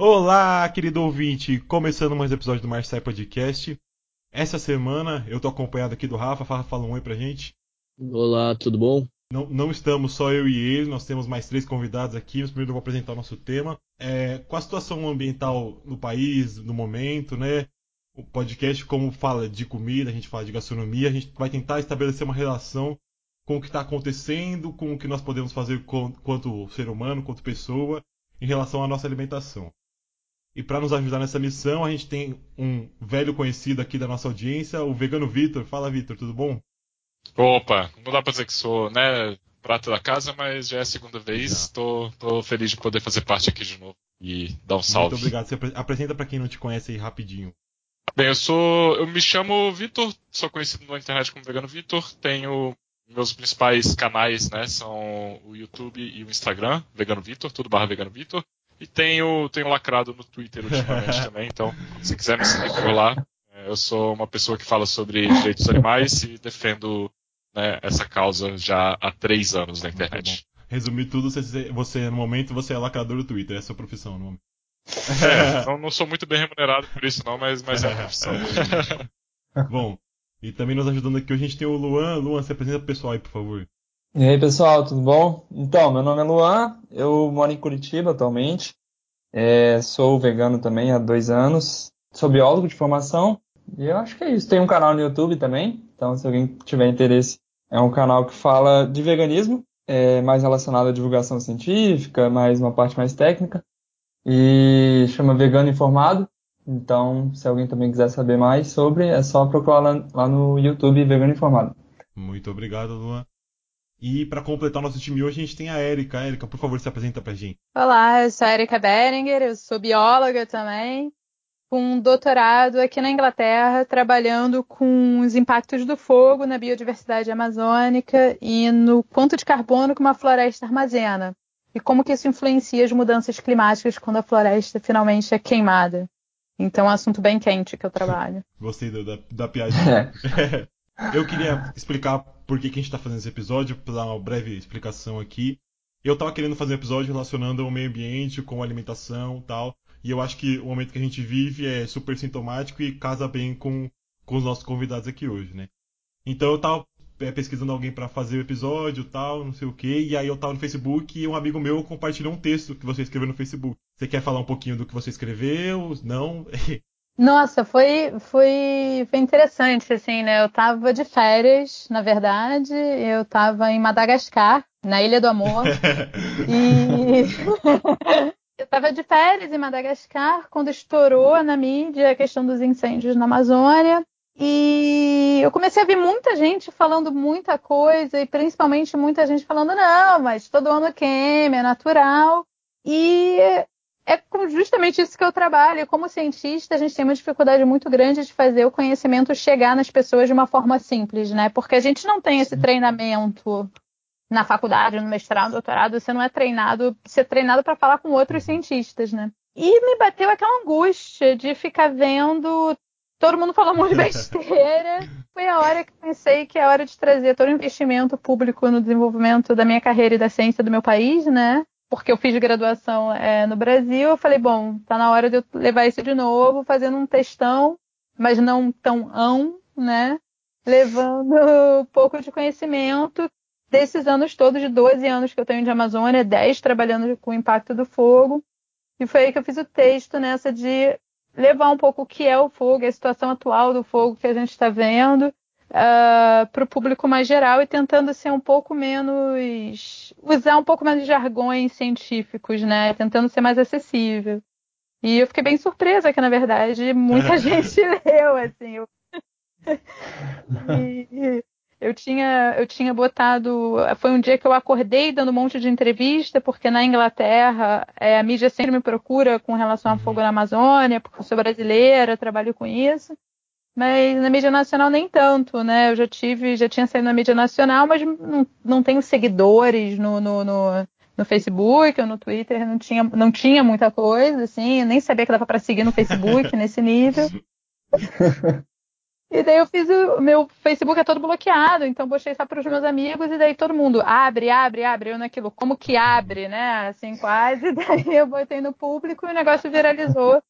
Olá, querido ouvinte! Começando mais um episódio do Marcel Podcast. Essa semana eu tô acompanhado aqui do Rafa. Rafa, fala um oi pra gente. Olá, tudo bom? Não, não, estamos só eu e ele, nós temos mais três convidados aqui. Mas primeiro eu vou apresentar o nosso tema. É, com a situação ambiental no país, no momento, né? O podcast, como fala de comida, a gente fala de gastronomia, a gente vai tentar estabelecer uma relação com o que está acontecendo, com o que nós podemos fazer quanto ser humano, quanto pessoa, em relação à nossa alimentação. E para nos ajudar nessa missão, a gente tem um velho conhecido aqui da nossa audiência, o vegano Vitor. Fala, Vitor, tudo bom? Opa, não dá pra dizer que sou, né, prata da casa, mas já é a segunda vez. Tô, feliz de poder fazer parte aqui de novo e dar um salve. Muito obrigado. Você apresenta para quem não te conhece aí rapidinho. Bem, eu sou. Eu me chamo Vitor, sou conhecido na internet como Vegano Vitor. Tenho. Meus principais canais, né, são o YouTube e o Instagram, Vegano Vitor, tudo barra Vegano Vitor. E tenho, tenho lacrado no Twitter ultimamente também, então se quiser me seguir por lá, é, eu sou uma pessoa que fala sobre direitos animais e defendo né, essa causa já há três anos na internet. Resumir tudo, você, você, no momento você é lacrador do Twitter, é a sua profissão, não? É, não, não sou muito bem remunerado por isso não, mas, mas é a profissão. Bom, e também nos ajudando aqui a gente tem o Luan. Luan, se apresenta pro pessoal aí, por favor. E aí, pessoal, tudo bom? Então, meu nome é Luan, eu moro em Curitiba atualmente. É, sou vegano também há dois anos. Sou biólogo de formação. E eu acho que é isso. Tem um canal no YouTube também. Então, se alguém tiver interesse, é um canal que fala de veganismo, é mais relacionado à divulgação científica, mais uma parte mais técnica. E chama Vegano Informado. Então, se alguém também quiser saber mais sobre, é só procurar lá, lá no YouTube Vegano Informado. Muito obrigado, Luan. E para completar nosso time hoje, a gente tem a Érica. Érica, por favor, se apresenta pra gente. Olá, eu sou a Érica Beringer, eu sou bióloga também, com um doutorado aqui na Inglaterra, trabalhando com os impactos do fogo na biodiversidade amazônica e no quanto de carbono que uma floresta armazena. E como que isso influencia as mudanças climáticas quando a floresta finalmente é queimada. Então é um assunto bem quente que eu trabalho. Gostei da, da piadinha. É. eu queria explicar por que, que a gente está fazendo esse episódio, para dar uma breve explicação aqui. Eu estava querendo fazer um episódio relacionando o meio ambiente com alimentação tal. E eu acho que o momento que a gente vive é super sintomático e casa bem com, com os nossos convidados aqui hoje, né? Então eu estava é, pesquisando alguém para fazer o episódio tal, não sei o que, e aí eu estava no Facebook e um amigo meu compartilhou um texto que você escreveu no Facebook. Você quer falar um pouquinho do que você escreveu? Não? Nossa, foi, foi, foi interessante, assim, né? Eu tava de férias, na verdade, eu tava em Madagascar, na Ilha do Amor, e eu tava de férias em Madagascar quando estourou na mídia a questão dos incêndios na Amazônia, e eu comecei a ver muita gente falando muita coisa, e principalmente muita gente falando, não, mas todo ano queima, é natural. E é justamente isso que eu trabalho. Como cientista, a gente tem uma dificuldade muito grande de fazer o conhecimento chegar nas pessoas de uma forma simples, né? Porque a gente não tem esse treinamento na faculdade, no mestrado, no doutorado. Você não é treinado, você é treinado para falar com outros cientistas, né? E me bateu aquela angústia de ficar vendo todo mundo falando um monte de besteira. Foi a hora que pensei que é hora de trazer todo o investimento público no desenvolvimento da minha carreira e da ciência do meu país, né? Porque eu fiz graduação é, no Brasil, eu falei, bom, tá na hora de eu levar isso de novo, fazendo um textão, mas não tão ão, né? Levando um pouco de conhecimento desses anos todos, de 12 anos que eu tenho de Amazônia, 10 trabalhando com o impacto do fogo. E foi aí que eu fiz o texto nessa de levar um pouco o que é o fogo, a situação atual do fogo que a gente está vendo, uh, ah, para o público mais geral e tentando ser um pouco menos. usar um pouco mais de jargões científicos, né? Tentando ser mais acessível. E eu fiquei bem surpresa que, na verdade, muita gente leu, assim. Eu... e, eu tinha, eu tinha botado. Foi um dia que eu acordei dando um monte de entrevista, porque na Inglaterra é, a mídia sempre me procura com relação ao fogo na Amazônia, porque eu sou brasileira, trabalho com isso mas na mídia nacional nem tanto, né? Eu já tive, já tinha saído na mídia nacional, mas não, não tenho seguidores no, no, no, no Facebook ou no Twitter, não tinha, não tinha muita coisa, assim, nem sabia que dava para seguir no Facebook nesse nível. E daí eu fiz o meu Facebook é todo bloqueado, então postei só para os meus amigos e daí todo mundo abre, abre, abre, eu naquilo, como que abre, né? Assim quase. Daí eu botei no público e o negócio viralizou,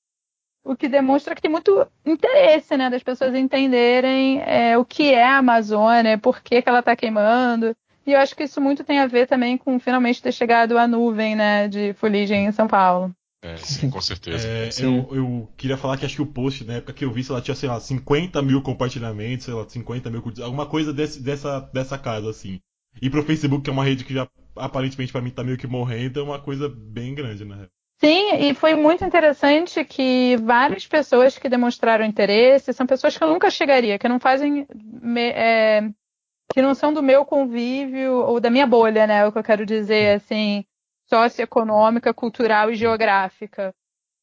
o que demonstra que tem muito interesse, né, das pessoas entenderem é, o que é a Amazônia, por que, que ela está queimando. E eu acho que isso muito tem a ver também com finalmente ter chegado a nuvem, né, de fuligem em São Paulo. É, sim, com certeza. É, eu, eu, queria falar que acho que o post, na época que eu vi, lá, tinha, sei lá, 50 mil compartilhamentos, sei lá, 50 mil curtidas, alguma coisa desse, dessa, dessa casa, assim. E pro Facebook, que é uma rede que já aparentemente para mim tá meio que morrendo, é uma coisa bem grande, né? Sim, e foi muito interessante que várias pessoas que demonstraram interesse são pessoas que eu nunca chegaria, que não fazem. É, que não são do meu convívio ou da minha bolha, né? O que eu quero dizer, assim socioeconômica, cultural e geográfica.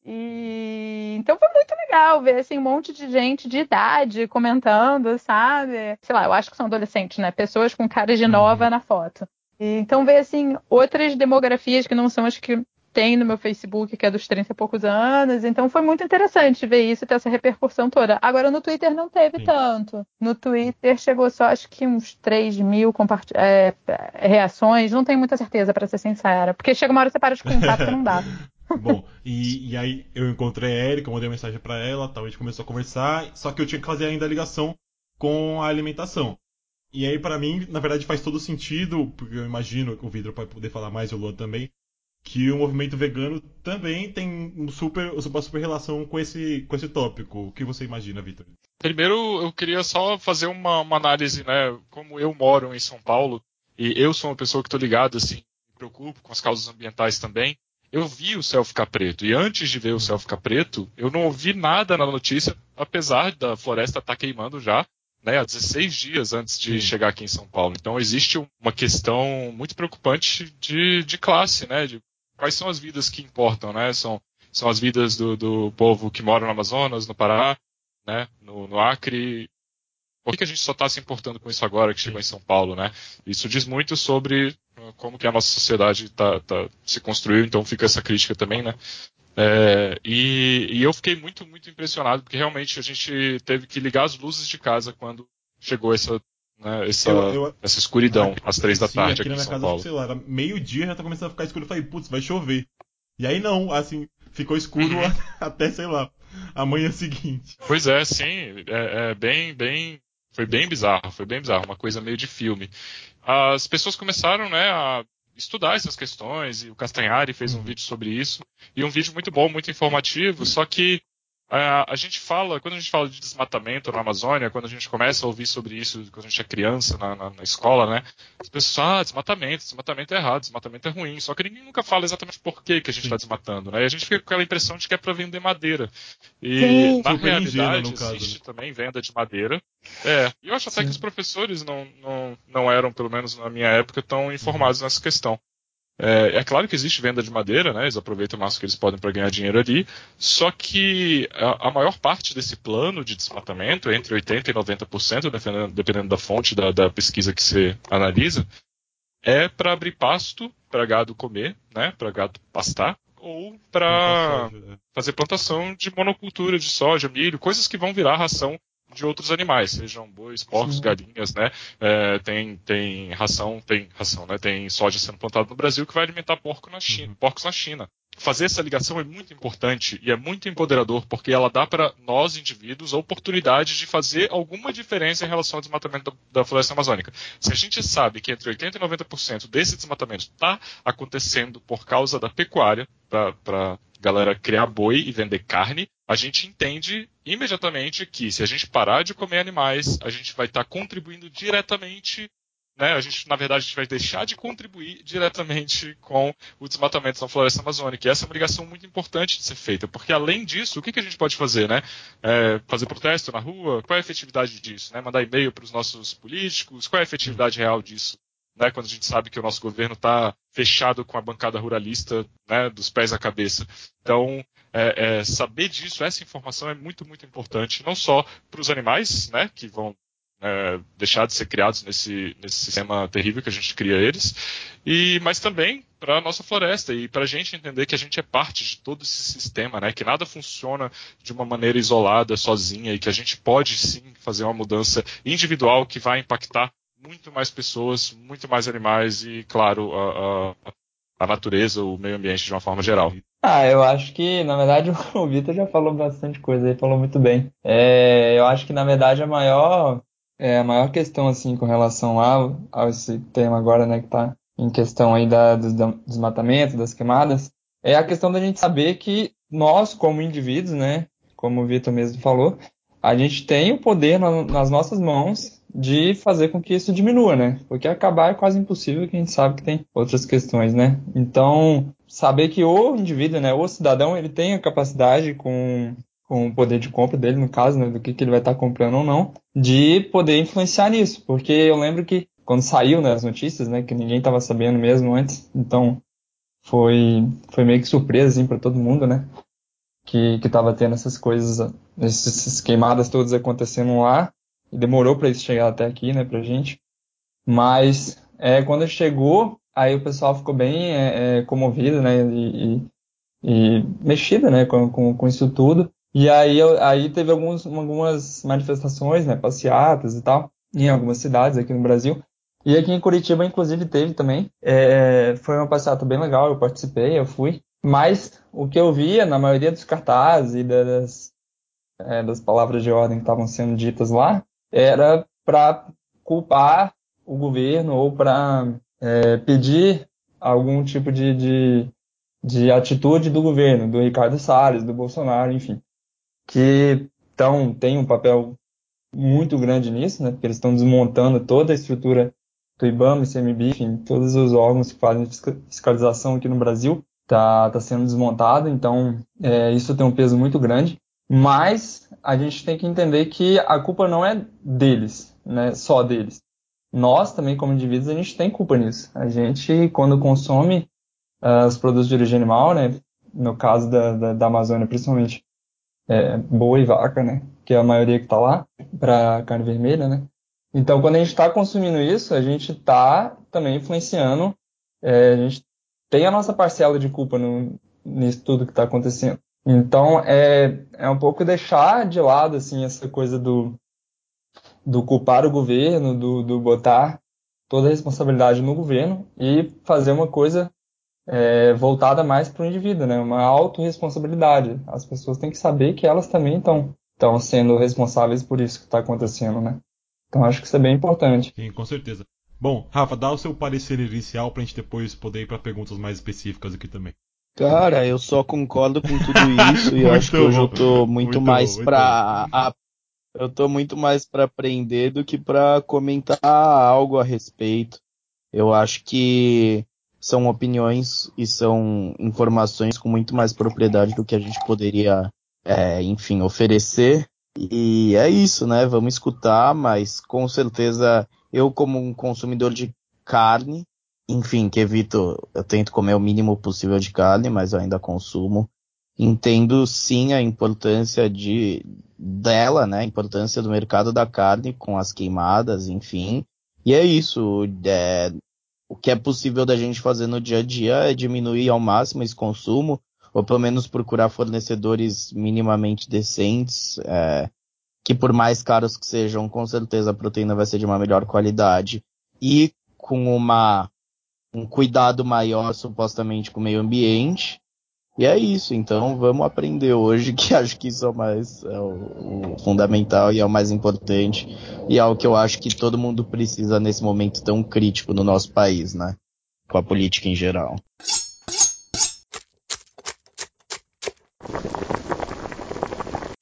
E então foi muito legal ver assim, um monte de gente de idade comentando, sabe? Sei lá, eu acho que são adolescentes, né? Pessoas com cara de nova uhum. na foto. E, então ver assim outras demografias que não são as que tem no meu Facebook, que é dos 30 e poucos anos. Então foi muito interessante ver isso e ter essa repercussão toda. Agora no Twitter não teve Sim. tanto. No Twitter chegou só acho que uns 3 mil é, reações. Não tenho muita certeza, para ser sincera. Porque chega uma hora que você para de contar porque não dá. Bom, e, e, aí eu encontrei a Erika, mandei uma mensagem para ela, tal, a gente começou a conversar, só que eu tinha que fazer ainda a ligação com a alimentação. E aí, para mim, na verdade, faz todo sentido, porque eu imagino que o Vidro pode poder falar mais, e o Luan também, que o movimento vegano também tem um super, uma super relação com esse, com esse tópico. O que você imagina, Vitor? Primeiro, eu queria só fazer uma, uma, análise, né? Como eu moro em São Paulo, e eu sou uma pessoa que estou ligado, assim, me preocupo com as causas ambientais também, eu vi o céu ficar preto. E antes de ver o céu ficar preto, eu não ouvi nada na notícia, apesar da floresta estar tá queimando já, né, há 16 dias antes de Sim. chegar aqui em São Paulo. Então existe uma questão muito preocupante de, de classe, né, de quais são as vidas que importam, né? São, são as vidas do, do povo que mora no Amazonas, no Pará, né? No, no Acre. Por que, a gente só está se importando com isso agora que chegou em São Paulo, né? Isso diz muito sobre uh, como que a nossa sociedade tá, tá, se construiu, então fica essa crítica também, né? É, e, e, eu fiquei muito, muito impressionado, porque realmente a gente teve que ligar as luzes de casa quando chegou essa né, essa, eu, eu, essa esquuridão aqui, às três da tarde aqui, aqui na minha casa, Paulo. sei lá, era meio-dia já tá começando a ficar escuro. Eu falei, putz, vai chover. E aí não, assim, ficou escuro uhum. até, sei lá, a manhã seguinte. Pois é, sim, é, é, bem, bem, foi bem bizarro, foi bem bizarro, uma coisa meio de filme. As pessoas começaram, né, a estudar essas questões, e o Castanhari fez um uhum. vídeo sobre isso, e um vídeo muito bom, muito informativo, só que a, a, gente fala, quando a gente fala de desmatamento na Amazônia, quando a gente começa a ouvir sobre isso quando a gente é criança na, na, na escola, né? As pessoas, ah, desmatamento, desmatamento é errado, desmatamento é ruim. Só que ninguém nunca fala exatamente por que, que a gente está desmatando, né? E a gente fica com aquela impressão de que é para vender madeira. E Sim, na realidade existe caso, né? também venda de madeira. É, e eu acho até Sim. que os professores não, não, não eram, pelo menos na minha época, tão informados nessa questão. É, é, claro que existe venda de madeira, né? Eles aproveitam o máximo que eles podem para ganhar dinheiro ali. Só que a, a, maior parte desse plano de desmatamento, entre 80% e 90%, dependendo, dependendo da fonte da, da, pesquisa que você analisa, é para abrir pasto para gado comer, né? Para gado pastar, ou para é. fazer plantação de monocultura de soja, milho, coisas que vão virar ração de outros animais, sejam bois, porcos, Sim. galinhas, né? É, tem, tem ração, tem ração, né? Tem soja sendo plantada no Brasil que vai alimentar porco na China, uhum. porcos na China. Fazer essa ligação é muito importante e é muito empoderador porque ela dá para nós indivíduos a oportunidade de fazer alguma diferença em relação ao desmatamento da, floresta amazônica. Se a gente sabe que entre 80 e 90% desse desmatamento está acontecendo por causa da pecuária, para galera criar boi e vender carne, a gente entende imediatamente que se a gente parar de comer animais, a gente vai estar tá contribuindo diretamente, né? A gente, na verdade, a gente vai deixar de contribuir diretamente com o desmatamento da floresta amazônica. E essa é uma ligação muito importante de ser feita, porque além disso, o que, que a gente pode fazer, né? É, fazer protesto na rua? Qual é a efetividade disso? Né? Mandar e-mail para os nossos políticos? Qual é a efetividade real disso? Né, quando a gente sabe que o nosso governo está fechado com a bancada ruralista né, dos pés à cabeça. Então, é, é, saber disso, essa informação é muito, muito importante, não só para os animais, né, que vão é, deixar de ser criados nesse, nesse sistema terrível que a gente cria eles, e, mas também para nossa floresta e para a gente entender que a gente é parte de todo esse sistema, né? Que nada funciona de uma maneira isolada, sozinha e que a gente pode sim fazer uma mudança individual que vai impactar muito mais pessoas, muito mais animais e, claro, a, a, a natureza, o meio ambiente de uma forma geral. Ah, eu acho que, na verdade, o Vitor já falou bastante coisa aí, falou muito bem. É, eu acho que, na verdade, a maior, é, a maior questão, assim, com relação ao, a esse tema agora, né, que está em questão aí da, do desmatamento, das queimadas, é a questão da gente saber que nós, como indivíduos, né, como o Vitor mesmo falou, a gente tem o poder na, nas nossas mãos de fazer com que isso diminua, né? Porque acabar é quase impossível, que a gente sabe que tem outras questões, né? Então, saber que o indivíduo, né, o cidadão, ele tem a capacidade com, com o poder de compra dele, no caso, né, do que, que ele vai estar comprando ou não, de poder influenciar nisso. Porque eu lembro que quando saiu né, as notícias, né, que ninguém estava sabendo mesmo antes, então foi, foi meio que surpresa assim, para todo mundo, né? Que, que tendo essas coisas, essas queimadas todas acontecendo lá. E demorou para isso chegar até aqui, né, pra gente. Mas é, quando chegou, aí o pessoal ficou bem é, é, comovido, né, e, e, e mexido, né, com, com, com, isso tudo. E aí, aí teve alguns, algumas manifestações, né, passeatas e tal, em algumas cidades aqui no Brasil. E aqui em Curitiba, inclusive, teve também. É, foi uma passeata bem legal, eu participei, eu fui. Mas o que eu via na maioria dos cartazes e das, é, das palavras de ordem que estavam sendo ditas lá era para culpar o governo ou para é, pedir algum tipo de, de, de, atitude do governo, do Ricardo Salles, do Bolsonaro, enfim, que então tem um papel muito grande nisso, né, porque eles estão desmontando toda a estrutura do IBAMA, ICMBio, enfim, todos os órgãos que fazem fiscalização aqui no Brasil, está tá sendo desmontado, então é, isso tem um peso muito grande. Mas a gente tem que entender que a culpa não é deles, né? Só deles. Nós também, como indivíduos, a gente tem culpa nisso. A gente, quando consome uh, os produtos de origem animal, né? No caso da, da, da Amazônia, principalmente é, boi e vaca, né? Que é a maioria que está lá, para carne vermelha, né? Então, quando a gente está consumindo isso, a gente está também influenciando, é, a gente tem a nossa parcela de culpa no, nisso tudo que está acontecendo. Então, é, é um pouco deixar de lado, assim, essa coisa do, do culpar o governo, do, do botar toda a responsabilidade no governo e fazer uma coisa é, voltada mais para o indivíduo, né? Uma autorresponsabilidade. As pessoas têm que saber que elas também estão estão sendo responsáveis por isso que está acontecendo, né? Então acho que isso é bem importante. Sim, com certeza. Bom, Rafa, dá o seu parecer inicial para a gente depois poder ir para perguntas mais específicas aqui também. Cara, eu só concordo com tudo isso e eu acho que hoje eu tô muito, muito mais para eu tô muito mais para aprender do que para comentar algo a respeito. Eu acho que são opiniões e são informações com muito mais propriedade do que a gente poderia, é, enfim, oferecer. E é isso, né? Vamos escutar, mas com certeza eu, como um consumidor de carne, enfim, que evito, eu tento comer o mínimo possível de carne, mas eu ainda consumo. Entendo sim a importância de dela, né? A importância do mercado da carne com as queimadas, enfim. E é isso. É, o que é possível da gente fazer no dia a dia é diminuir ao máximo esse consumo, ou pelo menos procurar fornecedores minimamente decentes, é, que por mais caros que sejam, com certeza a proteína vai ser de uma melhor qualidade. E com uma um cuidado maior, supostamente, com o meio ambiente. E é isso, então vamos aprender hoje, que acho que isso é o mais é o, o, fundamental e é o mais importante, e é o que eu acho que todo mundo precisa nesse momento tão crítico no nosso país, né? Com a política em geral.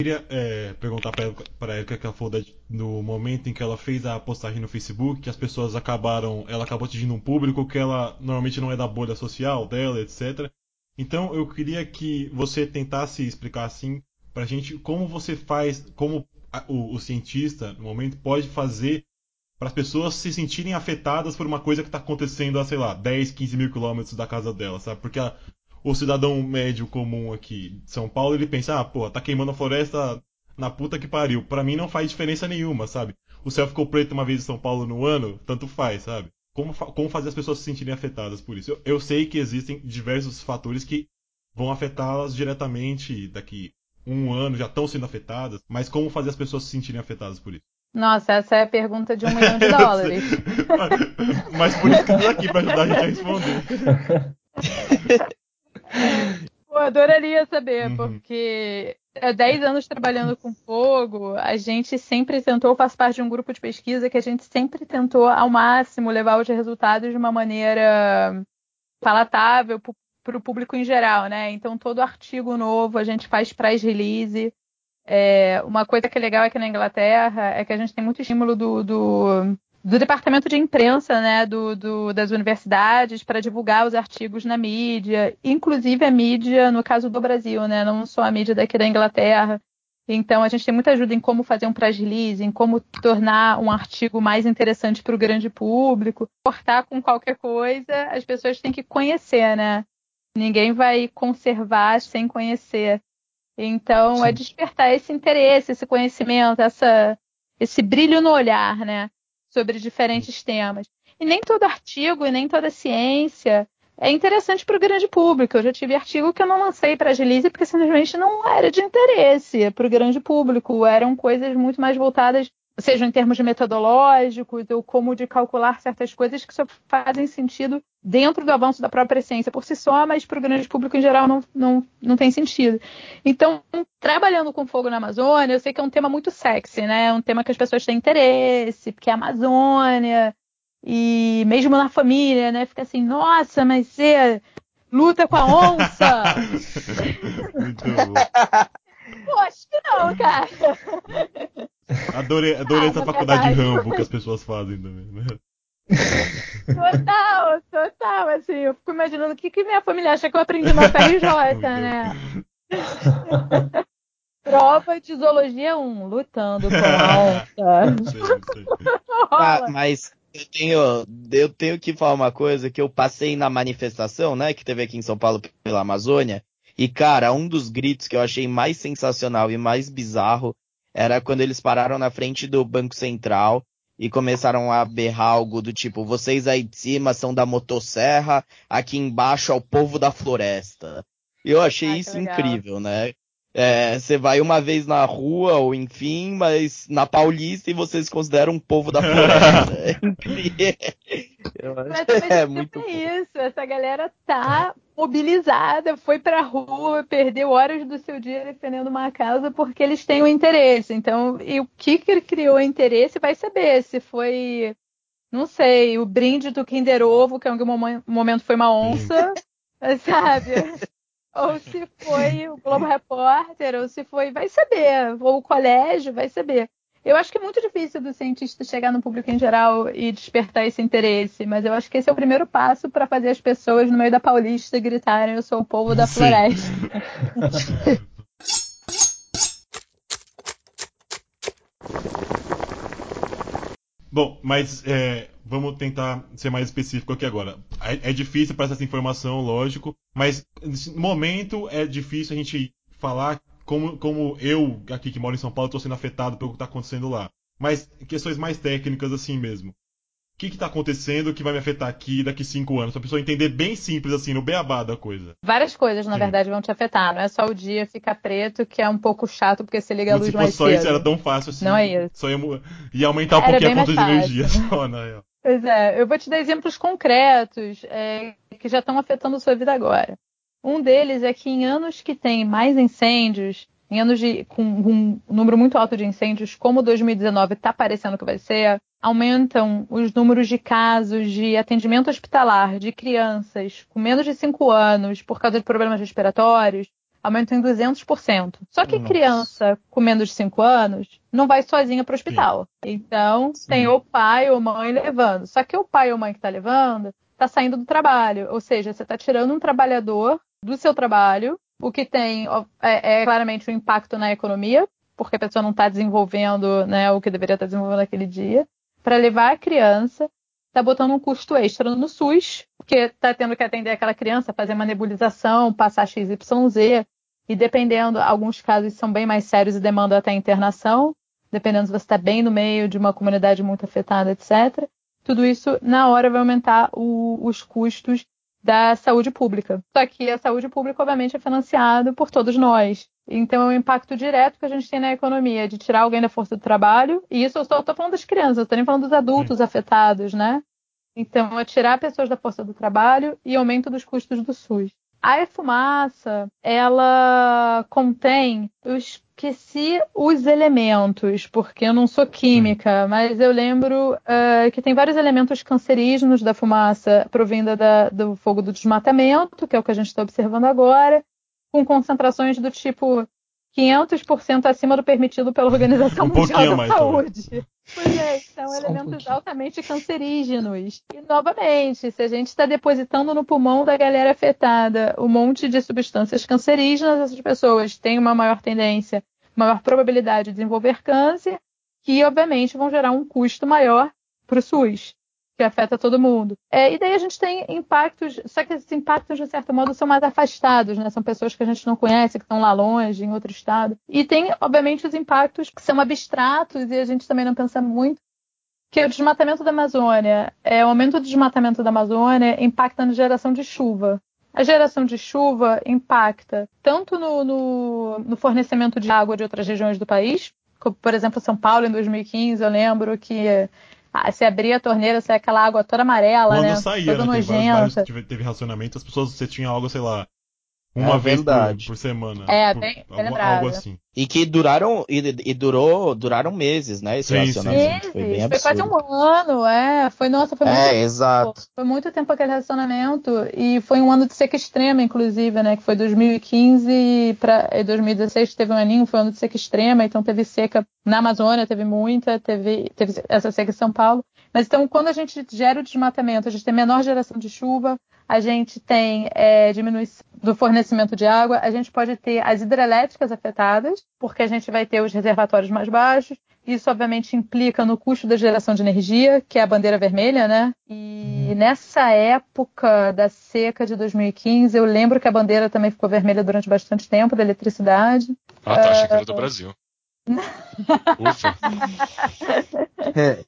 queria é, perguntar para ela que ela falou da, no momento em que ela fez a postagem no Facebook, que as pessoas acabaram, ela acabou atingindo um público que ela normalmente não é da bolha social dela, etc. Então eu queria que você tentasse explicar assim pra gente como você faz, como a, o, o, cientista no momento pode fazer para as pessoas se sentirem afetadas por uma coisa que está acontecendo a, sei lá, 10, 15 mil quilômetros da casa dela, sabe? Porque a, o cidadão médio comum aqui de São Paulo, ele pensa, ah, pô, tá queimando a floresta na puta que pariu. Para mim não faz diferença nenhuma, sabe? O céu ficou preto uma vez em São Paulo no ano, tanto faz, sabe? Como, como fazer as pessoas se sentirem afetadas por isso. Eu, eu sei que existem diversos fatores que vão afetá-las diretamente daqui um ano, já estão sendo afetadas, mas como fazer as pessoas se sentirem afetadas por isso? Nossa, essa é a pergunta de um milhão de dólares. mas por isso que estou aqui para ajudar a gente a responder. Eu adoraria saber, uhum. porque 10 anos trabalhando com fogo, a gente sempre tentou, faço parte de um grupo de pesquisa que a gente sempre tentou ao máximo levar os resultados de uma maneira palatável para o público em geral, né? Então todo artigo novo a gente faz press release. É, uma coisa que é legal aqui na Inglaterra é que a gente tem muito estímulo do, do do departamento de imprensa né, do, do, das universidades para divulgar os artigos na mídia, inclusive a mídia, no caso do Brasil, né, não só a mídia daqui da Inglaterra. Então, a gente tem muita ajuda em como fazer um press release, em como tornar um artigo mais interessante para o grande público. Cortar com qualquer coisa, as pessoas têm que conhecer, né? Ninguém vai conservar sem conhecer. Então, é Sim. é despertar esse interesse, esse conhecimento, essa, esse brilho no olhar, né? Sobre diferentes temas. E nem todo artigo e nem toda ciência é interessante para o grande público. Eu já tive artigo que eu não lancei para a Agilize porque simplesmente não era de interesse para o grande público. Eram coisas muito mais voltadas, seja em termos de metodológicos ou como de calcular certas coisas que só fazem sentido dentro do avanço da própria ciência por si só, mas para o grande público em geral não, não, não tem sentido. Então, trabalhando com fogo na Amazônia, eu sei que é um tema muito sexy, né? É um tema que as pessoas têm interesse, porque é a Amazônia, e mesmo na família, né? Fica assim, nossa, mas você luta com a onça! muito bom. Pô, acho que não, cara. Adorei, adorei ah, essa faculdade de Rambo que as pessoas fazem também, né? Total, total, assim, eu fico imaginando o que, que minha família acha que eu aprendi na PRJ, né? Prova de zoologia 1, lutando com a onça. mas eu tenho, eu tenho que falar uma coisa que eu passei na manifestação, né, que teve aqui em São Paulo pela Amazônia, e cara, um dos gritos que eu achei mais sensacional e mais bizarro era quando eles pararam na frente do Banco Central e começaram a berrar algo do tipo: vocês aí de cima são da motosserra, aqui embaixo é o povo da floresta. Eu achei ah, isso legal. incrível, né? É, você vai uma vez na rua, ou enfim, mas na Paulista e você se considera um povo da floresta. é incrível. Eu acho é muito é isso. Essa galera tá mobilizada, foi pra rua, perdeu horas do seu dia defendendo uma causa porque eles têm o um interesse. Então, e o que, que criou o interesse vai saber se foi, não sei, o brinde do Kinder Ovo, que em algum momento foi uma onça, sabe? ou se foi o Globo Repórter, ou se foi, vai saber, ou o colégio, vai saber. Eu acho que é muito difícil do cientista chegar no público em geral e despertar esse interesse, mas eu acho que esse é o primeiro passo para fazer as pessoas no meio da Paulista gritarem: Eu sou o povo da Sim. floresta. Bom, mas é, vamos tentar ser mais específico aqui agora. É, é difícil para essa informação, lógico, mas nesse momento é difícil a gente falar como, como eu, aqui que moro em São Paulo, estou sendo afetado pelo que está acontecendo lá. Mas questões mais técnicas assim mesmo o que está acontecendo que vai me afetar aqui daqui cinco anos? Pra pessoa entender bem simples, assim, no beabá da coisa. Várias coisas, na Sim. verdade, vão te afetar. Não é só o dia ficar preto, que é um pouco chato, porque você liga a luz mais cedo. Se fosse só isso, era tão fácil assim. Não é isso. Só ia, ia aumentar um era pouquinho a conta de energia só, né? Pois é, eu vou te dar exemplos concretos é, que já estão afetando a sua vida agora. Um deles é que em anos que tem mais incêndios, em anos de, com, um número muito alto de incêndios, como 2019 está parecendo que vai ser, aumentam os números de casos de atendimento hospitalar de crianças com menos de 5 anos por causa de problemas respiratórios, aumentam em 200%. Só que Nossa. criança com menos de 5 anos não vai sozinha para o hospital. Sim. Então, Sim. tem o pai ou mãe levando. Só que o pai ou mãe que está levando está saindo do trabalho. Ou seja, você está tirando um trabalhador do seu trabalho o que tem é, é claramente um impacto na economia, porque a pessoa não está desenvolvendo né, o que deveria estar tá desenvolvendo naquele dia, para levar a criança, está botando um custo extra no SUS, porque está tendo que atender aquela criança, fazer uma nebulização, passar XYZ, e dependendo, alguns casos são bem mais sérios e demandam até internação, dependendo se você está bem no meio de uma comunidade muito afetada, etc. tudo isso na hora vai aumentar o, os custos da saúde pública. Só que a saúde pública, obviamente, é financiada por todos nós. Então, é um impacto direto que a gente tem na economia, de tirar alguém da força do trabalho. E isso eu estou falando das crianças, eu estou nem falando dos adultos afetados, né? Então, é tirar pessoas da força do trabalho e aumento dos custos do SUS. A fumaça, ela contém, eu esqueci os elementos, porque eu não sou química, mas eu lembro uh, que tem vários elementos cancerígenos da fumaça provinda da, do fogo do desmatamento, que é o que a gente está observando agora, com concentrações do tipo 500% acima do permitido pela Organização um Mundial da Saúde. Pois é, são Só elementos um altamente cancerígenos. E, novamente, se a gente está depositando no pulmão da galera afetada um monte de substâncias cancerígenas, essas pessoas têm uma maior tendência, maior probabilidade de desenvolver câncer, que, obviamente, vão gerar um custo maior para o SUS que afeta todo mundo. É, e daí a gente tem impactos, só que esses impactos, de certo modo, são mais afastados, né? São pessoas que a gente não conhece, que estão lá longe, em outro estado. E tem, obviamente, os impactos que são abstratos e a gente também não pensa muito, que é o desmatamento da Amazônia. É, o aumento do desmatamento da Amazônia impacta na geração de chuva. A geração de chuva impacta tanto no, no, no fornecimento de água de outras regiões do país, como, por exemplo, São Paulo, em 2015, eu lembro que se abria a torneira, sai aquela água toda amarela, Quando né? saía, toda né? nojenta. Teve, teve racionamento, as pessoas, você tinha água, sei lá, uma é vez por, por, semana. É, por, bem, bem algo, algo assim. E que duraram e, e, durou, duraram meses, né? Esse sim, relacionamento. Sim. Foi bem absurdo. Foi quase um ano, é. Foi, nossa, foi é, muito exato. Foi muito tempo aquele relacionamento. E foi um ano de seca extrema, inclusive, né? Que foi 2015 para 2016 teve um aninho, foi um ano de seca extrema, então teve seca na Amazônia, teve muita, teve, teve essa seca em São Paulo. Mas então, quando a gente gera o desmatamento, a gente tem menor geração de chuva, a gente tem é, diminuição do fornecimento de água, a gente pode ter as hidrelétricas afetadas, porque a gente vai ter os reservatórios mais baixos. Isso, obviamente, implica no custo da geração de energia, que é a bandeira vermelha, né? E hum. nessa época da seca de 2015, eu lembro que a bandeira também ficou vermelha durante bastante tempo da eletricidade. Ah, tá. Achei que era do Brasil. Ufa. É.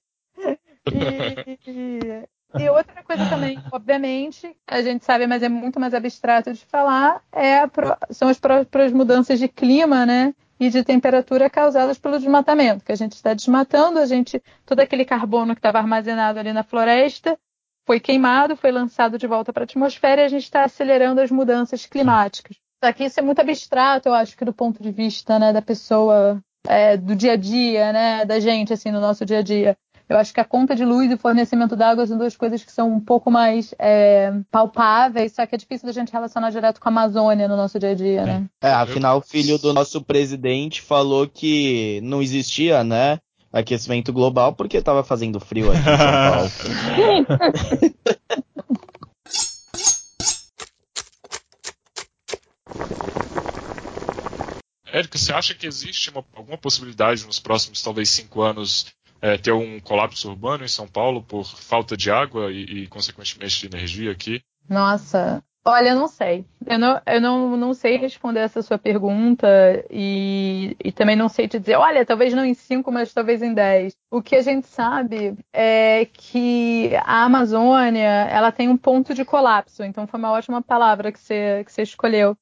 E, e outra coisa também, obviamente, a gente sabe, mas é muito mais abstrato de falar, é a, são as próprias mudanças de clima, né? E de temperatura causadas pelo desmatamento, que a gente está desmatando, a gente todo aquele carbono que estava armazenado ali na floresta foi queimado, foi lançado de volta para a atmosfera e a gente está acelerando as mudanças climáticas. Só que isso é muito abstrato, eu acho que do ponto de vista né, da pessoa, é, do dia a dia, né, da gente, assim, no nosso dia a dia. Eu acho que a conta de luz e o fornecimento d'água são duas coisas que são um pouco mais é, palpáveis, só que é difícil da gente relacionar direto com a Amazônia no nosso dia a dia, né? É, afinal, o filho do nosso presidente falou que não existia, né? Aquecimento global porque estava fazendo frio aqui em São Paulo. Érico, você acha que existe uma, alguma possibilidade nos próximos, talvez, cinco anos é, ter um colapso urbano em São Paulo por falta de água e, e, consequentemente, de energia aqui? Nossa, olha, eu não sei. Eu não, eu não, não sei responder essa sua pergunta e, e também não sei te dizer, olha, talvez não em cinco, mas talvez em dez. O que a gente sabe é que a Amazônia ela tem um ponto de colapso, então foi uma ótima palavra que você, que você escolheu.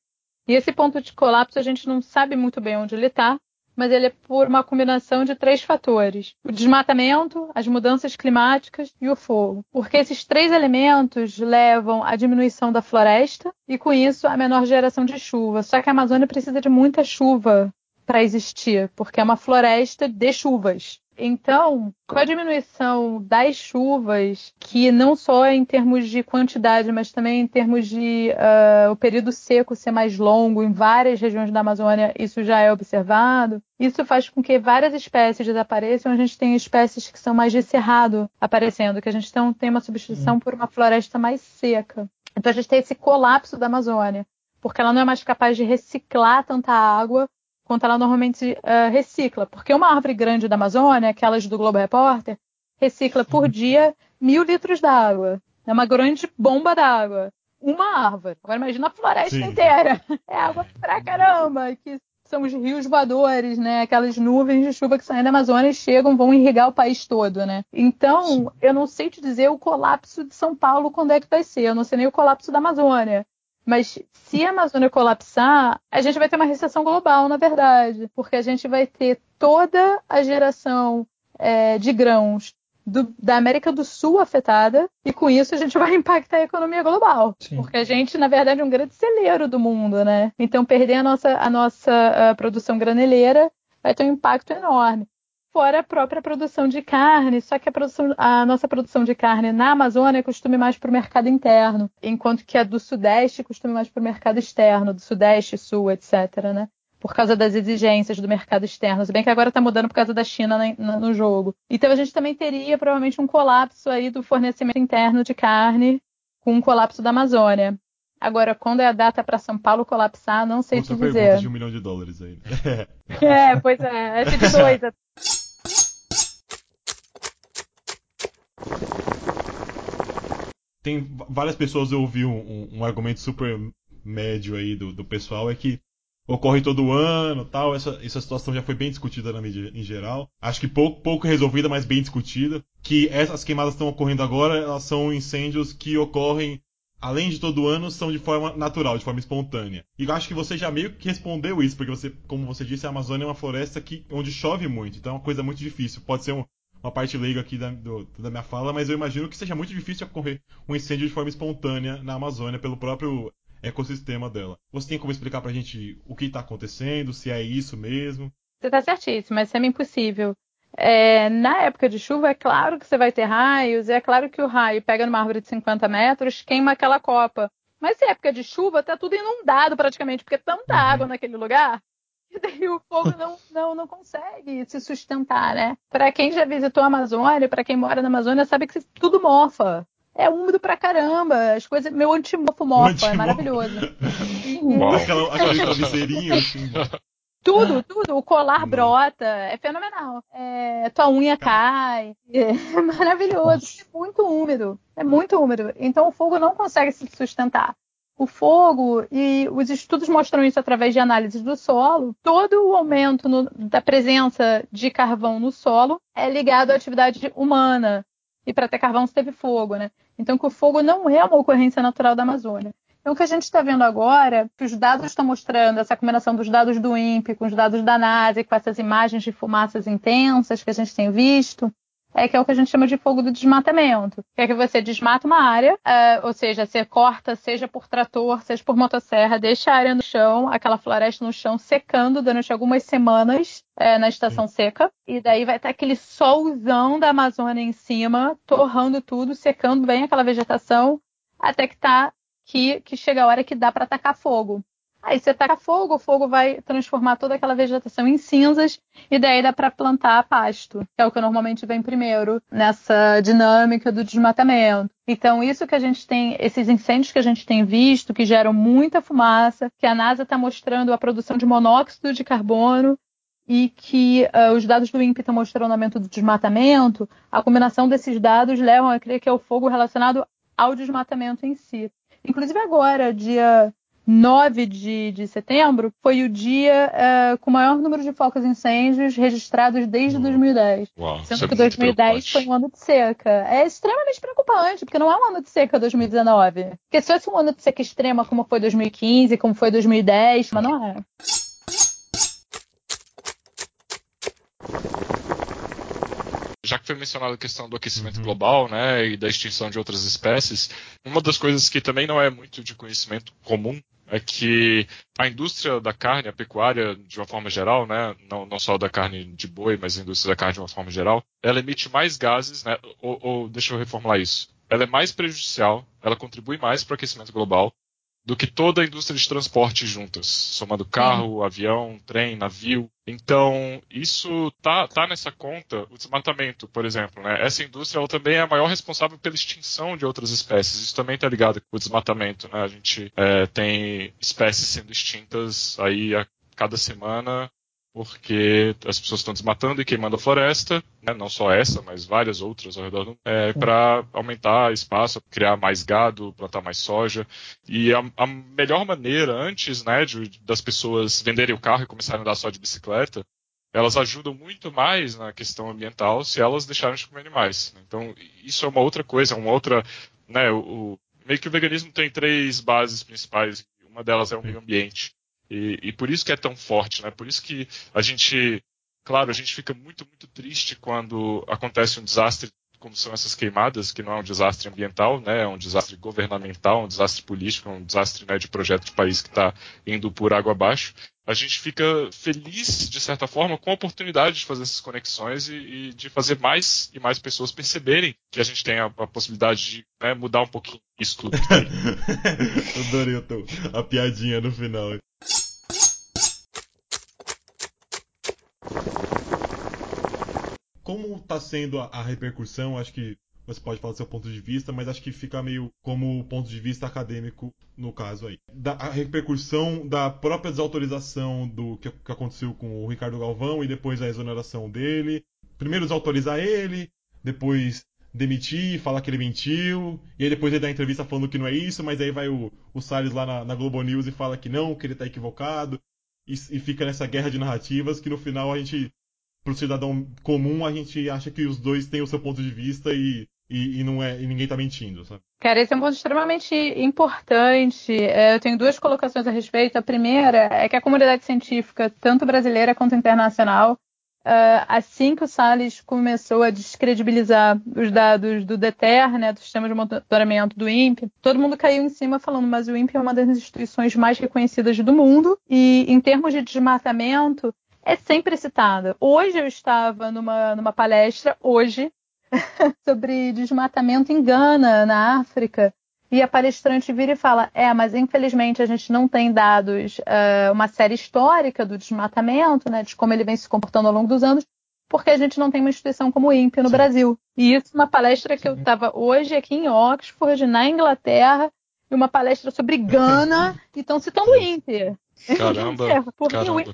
E esse ponto de colapso a gente não sabe muito bem onde ele está, mas ele é por uma combinação de três fatores: o desmatamento, as mudanças climáticas e o fogo. Porque esses três elementos levam à diminuição da floresta e, com isso, à menor geração de chuva. Só que a Amazônia precisa de muita chuva para existir, porque é uma floresta de chuvas. Então, com a diminuição das chuvas, que não só em termos de quantidade, mas também em termos de uh, o período seco ser mais longo em várias regiões da Amazônia, isso já é observado. Isso faz com que várias espécies desapareçam. A gente tem espécies que são mais de cerrado aparecendo, que a gente então tem uma substituição por uma floresta mais seca. Então a gente tem esse colapso da Amazônia, porque ela não é mais capaz de reciclar tanta água quanto ela normalmente uh, recicla. Porque uma árvore grande da Amazônia, aquelas do Globo Repórter, recicla por dia mil litros d'água. É uma grande bomba d'água. Uma árvore. Agora imagina a floresta Sim. inteira. É água pra caramba. Que são os rios voadores, né? Aquelas nuvens de chuva que saem da Amazônia e chegam, vão irrigar o país todo, né? Então, eu não sei te dizer o colapso de São Paulo quando é que vai ser. Eu não sei nem o colapso da Amazônia. Mas se a Amazônia colapsar, a gente vai ter uma recessão global, na verdade, porque a gente vai ter toda a geração é, de grãos do, da América do Sul afetada, e com isso a gente vai impactar a economia global. Sim. Porque a gente, na verdade, é um grande celeiro do mundo, né? Então, perder a nossa, a nossa a produção graneleira vai ter um impacto enorme. Fora a própria produção de carne, só que a, produção, a nossa produção de carne na Amazônia costume mais para o mercado interno, enquanto que a do Sudeste costume mais para o mercado externo, do Sudeste, Sul, etc. Né? por causa das exigências do mercado externo. Se bem que agora está mudando por causa da China no jogo. Então a gente também teria provavelmente um colapso aí do fornecimento interno de carne com um colapso da Amazônia. Agora, quando é a data para São Paulo colapsar, não sei Outra te dizer. de um milhão de dólares aí. É, pois é, é de dois. Tem várias pessoas eu ouvi um, um, um argumento super médio aí do, do pessoal é que ocorre todo ano tal. Essa, essa situação já foi bem discutida na mídia em geral. Acho que pouco, pouco resolvida, mas bem discutida. Que essas queimadas estão ocorrendo agora, elas são incêndios que ocorrem, além de todo ano, são de forma natural, de forma espontânea. E acho que você já meio que respondeu isso, porque você, como você disse, a Amazônia é uma floresta que, onde chove muito, então é uma coisa muito difícil. Pode ser um, uma parte leiga aqui da, do, da minha fala, mas eu imagino que seja muito difícil ocorrer um incêndio de forma espontânea na Amazônia pelo próprio ecossistema dela. Você tem como explicar pra gente o que está acontecendo, se é isso mesmo? Você está certíssimo, é semi-impossível. É, na época de chuva, é claro que você vai ter raios, é claro que o raio pega numa árvore de 50 metros, queima aquela copa. Mas em época de chuva, tá tudo inundado praticamente, porque é tanta uhum. água naquele lugar e daí o fogo não, não, não consegue se sustentar, né? Para quem já visitou a Amazônia, para quem mora na Amazônia, sabe que tudo mofa é úmido pra caramba. As coisas. Meu antimofo mofa, é maravilhoso. Aquela, aquele travesseirinho assim. Tudo, tudo. O colar brota. É fenomenal. É, tua unha cai. É maravilhoso. É muito úmido. É muito úmido. Então o fogo não consegue se sustentar. O fogo, e os estudos mostram isso através de análises do solo, todo o aumento no, da presença de carvão no solo é ligado à atividade humana. E para ter carvão você teve fogo, né? Então, que o fogo não é uma ocorrência natural da Amazônia. Então, o que a gente está vendo agora, que os dados estão mostrando, essa combinação dos dados do INPE com os dados da NASA, com essas imagens de fumaças intensas que a gente tem visto, é que é o que a gente chama de fogo do desmatamento. Que é que você desmata uma área, uh, ou seja, você corta, seja por trator, seja por motosserra, deixa a área no chão, aquela floresta no chão, secando durante algumas semanas uh, na estação seca. E daí vai estar aquele solzão da Amazônia em cima, torrando tudo, secando bem aquela vegetação, até que tá que, que chega a hora que dá para atacar fogo. Aí você taca fogo, o fogo vai transformar toda aquela vegetação em cinzas e daí dá para plantar pasto, que é o que normalmente vem primeiro nessa dinâmica do desmatamento. Então, isso que a gente tem, esses incêndios que a gente tem visto, que geram muita fumaça, que a NASA está mostrando a produção de monóxido de carbono e que uh, os dados do INPE estão mostrando aumento do desmatamento, a combinação desses dados levam a crer que é o fogo relacionado ao desmatamento em si. Inclusive agora, dia 9 de, de setembro foi o dia uh, com o maior número de focos incêndios registrados desde 2010. Uau, sendo que 2010 foi um ano de seca. É extremamente preocupante, porque não é um ano de seca 2019. Porque se fosse um ano de seca extrema, como foi 2015, como foi 2010, mas não é. já que foi mencionada a questão do aquecimento uhum. global, né, e da extinção de outras espécies, uma das coisas que também não é muito de conhecimento comum é que a indústria da carne, a pecuária de uma forma geral, né, não, não só da carne de boi, mas a indústria da carne de uma forma geral, ela emite mais gases, né, ou, ou deixa eu reformular isso, ela é mais prejudicial, ela contribui mais para o aquecimento global do que toda a indústria de transporte juntas, somando carro, Sim. avião, trem, navio. Então, isso tá, tá nessa conta, o desmatamento, por exemplo. Né? Essa indústria ela também é a maior responsável pela extinção de outras espécies. Isso também está ligado com o desmatamento. Né? A gente é, tem espécies sendo extintas aí a cada semana porque as pessoas estão desmatando e queimando a floresta, né, não só essa, mas várias outras ao redor do é, para aumentar espaço, criar mais gado, plantar mais soja. E a, a melhor maneira, antes né, de, das pessoas venderem o carro e começarem a andar só de bicicleta, elas ajudam muito mais na questão ambiental se elas deixarem de comer animais. Então, isso é uma outra coisa, uma outra. Né, o, meio que o veganismo tem três bases principais. Uma delas é o meio ambiente. E, e, por isso que é tão forte, né? Por isso que a gente, claro, a gente fica muito, muito triste quando acontece um desastre como são essas queimadas, que não é um desastre ambiental, né? É um desastre governamental, um desastre político, um desastre né, de projeto de país que está indo por água abaixo. A gente fica feliz, de certa forma, com a oportunidade de fazer essas conexões e, e de fazer mais e mais pessoas perceberem que a gente tem a, a possibilidade de né, mudar um pouquinho isso tudo. Adorei a piadinha no final. como está sendo a, a, repercussão, acho que você pode falar do seu ponto de vista, mas acho que fica meio como ponto de vista acadêmico no caso aí. Da, a repercussão da própria desautorização do que, que aconteceu com o Ricardo Galvão e depois a exoneração dele. Primeiro desautorizar ele, depois demitir, falar que ele mentiu, e aí depois ele dá entrevista falando que não é isso, mas aí vai o, o Salles lá na, na Globo News e fala que não, que ele está equivocado, e, e, fica nessa guerra de narrativas que no final a gente pro cidadão comum, a gente acha que os dois têm o seu ponto de vista e, e, e não é, e ninguém tá mentindo, sabe? Cara, esse é um ponto extremamente importante. É, eu tenho duas colocações a respeito. A primeira é que a comunidade científica, tanto brasileira quanto internacional, Uh, assim que o Salles começou a descredibilizar os dados do DETER, né, do sistema de monitoramento do INPE, todo mundo caiu em cima falando, mas o INPE é uma das instituições mais reconhecidas do mundo e em termos de desmatamento, é sempre citada. Hoje eu estava numa, numa palestra, hoje, sobre desmatamento em Gana, na África, e a palestrante vira e fala: É, mas infelizmente a gente não tem dados, uh, uma série histórica do desmatamento, né, de como ele vem se comportando ao longo dos anos, porque a gente não tem uma instituição como o INPE no Sim. Brasil. E isso, uma palestra que eu estava hoje aqui em Oxford, na Inglaterra, e uma palestra sobre Gana, e estão citando o INPE. Caramba, porque caramba.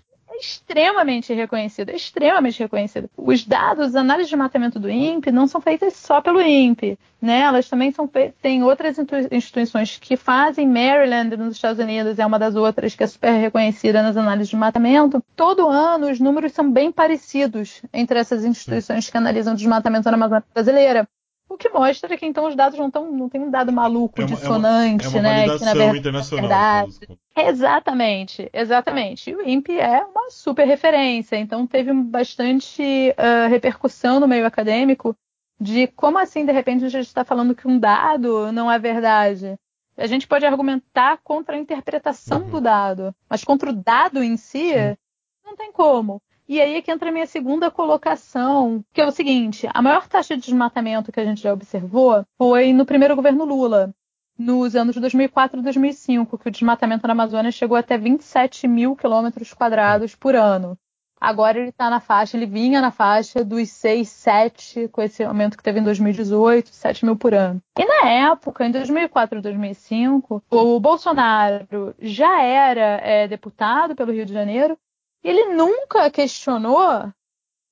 Extremamente reconhecido, extremamente reconhecido. Os dados, as análises de matamento do INPE não são feitas só pelo INPE, né? Elas também são tem outras instituições que fazem. Maryland nos Estados Unidos é uma das outras que é super reconhecida nas análises de matamento. Todo ano os números são bem parecidos entre essas instituições que analisam desmatamento na Amazônia brasileira. O que mostra que então os dados não, tão, não tem um dado maluco, é uma, dissonante, é uma, é uma né? Que na verdade internacional, é verdade. Exatamente, exatamente. E o INPE é uma super referência, então teve bastante uh, repercussão no meio acadêmico de como assim, de repente, a gente está falando que um dado não é verdade. A gente pode argumentar contra a interpretação uhum. do dado, mas contra o dado em si, uhum. não tem como. E aí é que entra a minha segunda colocação, que é o seguinte: a maior taxa de desmatamento que a gente já observou foi no primeiro governo Lula, nos anos 2004 e 2005, que o desmatamento na Amazônia chegou até 27 mil quilômetros quadrados por ano. Agora ele está na faixa, ele vinha na faixa dos 6, 7, com esse aumento que teve em 2018, 7 mil por ano. E na época, em 2004 e 2005, o Bolsonaro já era é, deputado pelo Rio de Janeiro ele nunca questionou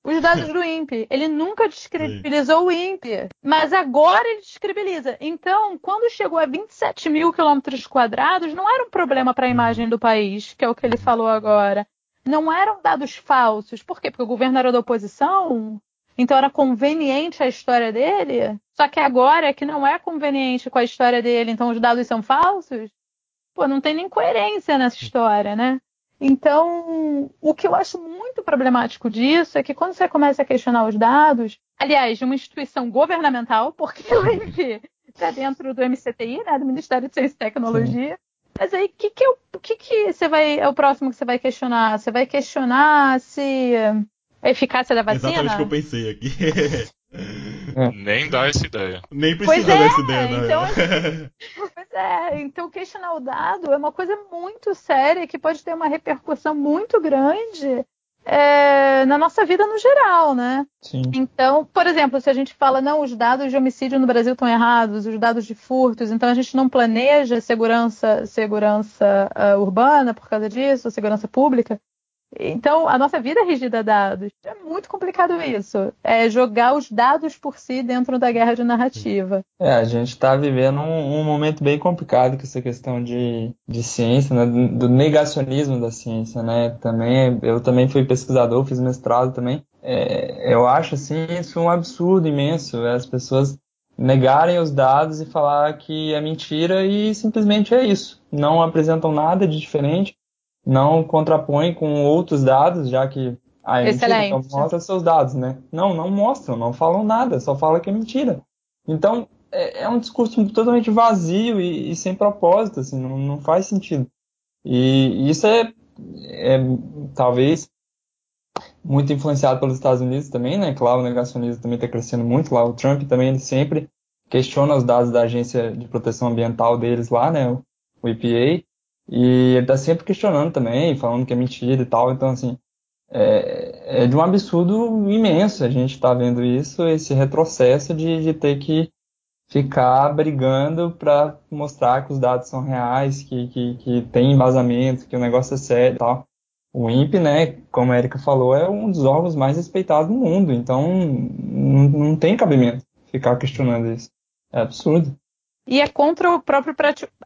os dados do INPE. Ele nunca descredibilizou o INPE. Mas agora ele descredibiliza. Então, quando chegou a 27 mil quilômetros quadrados, não era um problema para a imagem do país, que é o que ele falou agora. Não eram dados falsos. Por quê? Porque o governo era da oposição? Então era conveniente a história dele? Só que agora que não é conveniente com a história dele, então os dados são falsos? Pô, não tem nem coerência nessa história, né? Então, o que eu acho muito problemático disso é que quando você começa a questionar os dados, aliás, de uma instituição governamental, porque o MP está dentro do MCTI, né, do Ministério de Ciência e Tecnologia, Sim. mas aí o que, que, é o que, que você vai, é o próximo que você vai questionar? Você vai questionar se a eficácia da vacina? Exatamente o que eu pensei aqui. É. Nem dá essa ideia. Nem precisa é, dessa ideia, né? Então, pois é, então questionar o dado é uma coisa muito séria que pode ter uma repercussão muito grande é, na nossa vida no geral, né? Sim. Então, por exemplo, se a gente fala, não, os dados de homicídio no Brasil estão errados, os dados de furtos, então a gente não planeja segurança, segurança uh, urbana por causa disso, segurança pública. Então, a nossa vida é regida a dados. É muito complicado isso. É jogar os dados por si dentro da guerra de narrativa. É, a gente está vivendo um, um, momento bem complicado com essa questão de, de ciência, né? do, negacionismo da ciência, né? Também, eu também fui pesquisador, fiz mestrado também. É, eu acho, assim, isso um absurdo imenso. As pessoas negarem os dados e falar que é mentira e simplesmente é isso. Não apresentam nada de diferente não contrapõe com outros dados, já que a Excelente. não mostra seus dados, né? Não, não mostram, não falam nada, só fala que é mentira. Então, é, é um discurso totalmente vazio e, e, sem propósito, assim, não, não faz sentido. E, isso é, é, talvez muito influenciado pelos Estados Unidos também, né? Claro, o negacionismo também está crescendo muito lá. O Trump também ele sempre questiona os dados da agência de proteção ambiental deles lá, né? O EPA. E ele tá sempre questionando também, falando que é mentira e tal. Então, assim, é, é de um absurdo imenso a gente tá vendo isso, esse retrocesso de, de ter que ficar brigando para mostrar que os dados são reais, que, que, que tem embasamento, que o negócio é sério e tal. O INPE, né, como a Erika falou, é um dos órgãos mais respeitados do mundo, então não, não tem cabimento ficar questionando isso. É absurdo. E é contra o próprio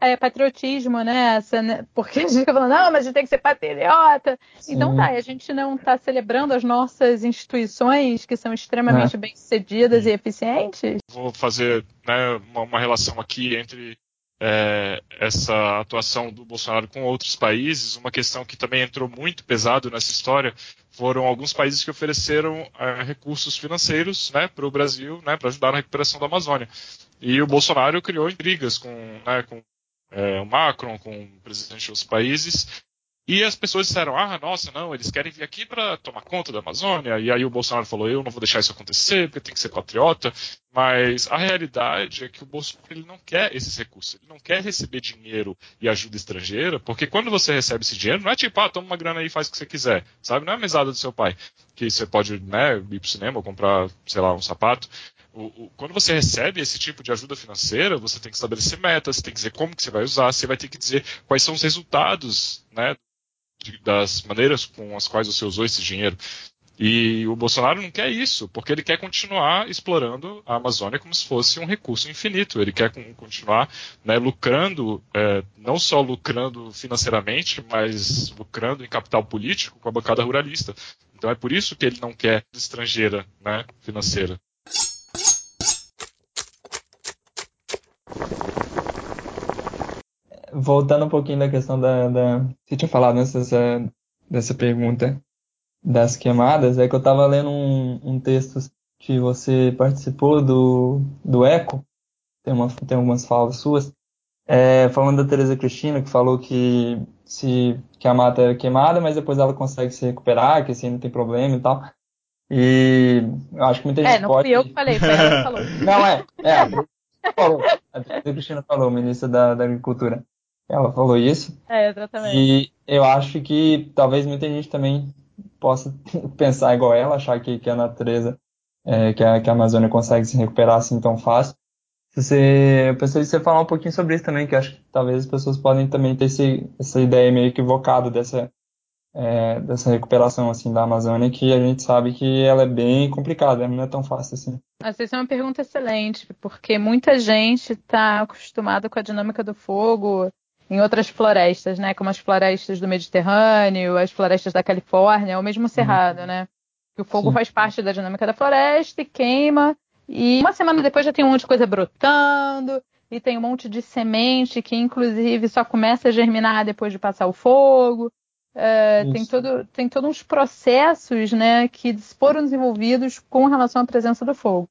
é, patriotismo, né? Essa, né? Porque a gente fica falando, não, mas a gente tem que ser patriota. Sim. Então tá, a gente não está celebrando as nossas instituições, que são extremamente é. bem-sucedidas e eficientes. Vou fazer né, uma, uma, relação aqui entre é, essa atuação do Bolsonaro com outros países. Uma questão que também entrou muito pesado nessa história foram alguns países que ofereceram é, recursos financeiros né, para o Brasil, né, para ajudar na recuperação da Amazônia. E o Bolsonaro criou intrigas com, né, com é, o Macron, com o presidente dos países, e as pessoas disseram: ah, nossa, não, eles querem vir aqui para tomar conta da Amazônia. E aí o Bolsonaro falou: eu não vou deixar isso acontecer, porque tem que ser patriota. Mas a realidade é que o Bolsonaro ele não quer esses recursos. Ele não quer receber dinheiro e ajuda estrangeira, porque quando você recebe esse dinheiro, não é tipo, ah, toma uma grana aí e faz o que você quiser. Sabe? Não é a mesada do seu pai, que você pode né, ir pro cinema ou comprar, sei lá, um sapato. O, o, quando você recebe esse tipo de ajuda financeira, você tem que estabelecer metas, você tem que dizer como que você vai usar, você vai ter que dizer quais são os resultados, né, de, das maneiras com as quais você usou esse dinheiro. E o Bolsonaro não quer isso, porque ele quer continuar explorando a Amazônia como se fosse um recurso infinito. Ele quer continuar né, lucrando, é, não só lucrando financeiramente, mas lucrando em capital político com a bancada ruralista. Então é por isso que ele não quer estrangeira né, financeira. Voltando um pouquinho da questão da, da você tinha falado nessa dessa pergunta das queimadas, é que eu estava lendo um, um, texto que você participou do, do Eco, tem, uma, tem algumas falas suas, é, falando da Teresa Cristina, que falou que, se, que a mata é queimada, mas depois ela consegue se recuperar, que assim não tem problema e tal. E eu acho que muita gente é, não pode... fui eu que falei, foi ela que falou. Não, é, é, a falou, a Teresa Cristina falou, ministra da, da Agricultura. Ela falou isso. É, exatamente. E eu acho que talvez muita gente também possa pensar igual ela, achar que, que a natureza, é, que, a, que a Amazônia consegue se recuperar assim tão fácil. Você, eu pensei em você falar um pouquinho sobre isso também, que acho que talvez as pessoas podem também ter esse, essa ideia meio equivocada dessa, é, dessa recuperação assim da Amazônia, que a gente sabe que ela é bem complicada, não é tão fácil assim. Essa é uma pergunta excelente, porque muita gente está acostumada com a dinâmica do fogo, em outras florestas, né? Como as florestas do Mediterrâneo, as florestas da Califórnia, ou mesmo o Cerrado, uhum. né? Que o fogo Sim. faz parte da dinâmica da floresta e queima. E uma semana depois já tem um monte de coisa brotando, e tem um monte de semente que, inclusive, só começa a germinar depois de passar o fogo. É, tem, todo, tem todos uns processos né, que foram desenvolvidos com relação à presença do fogo.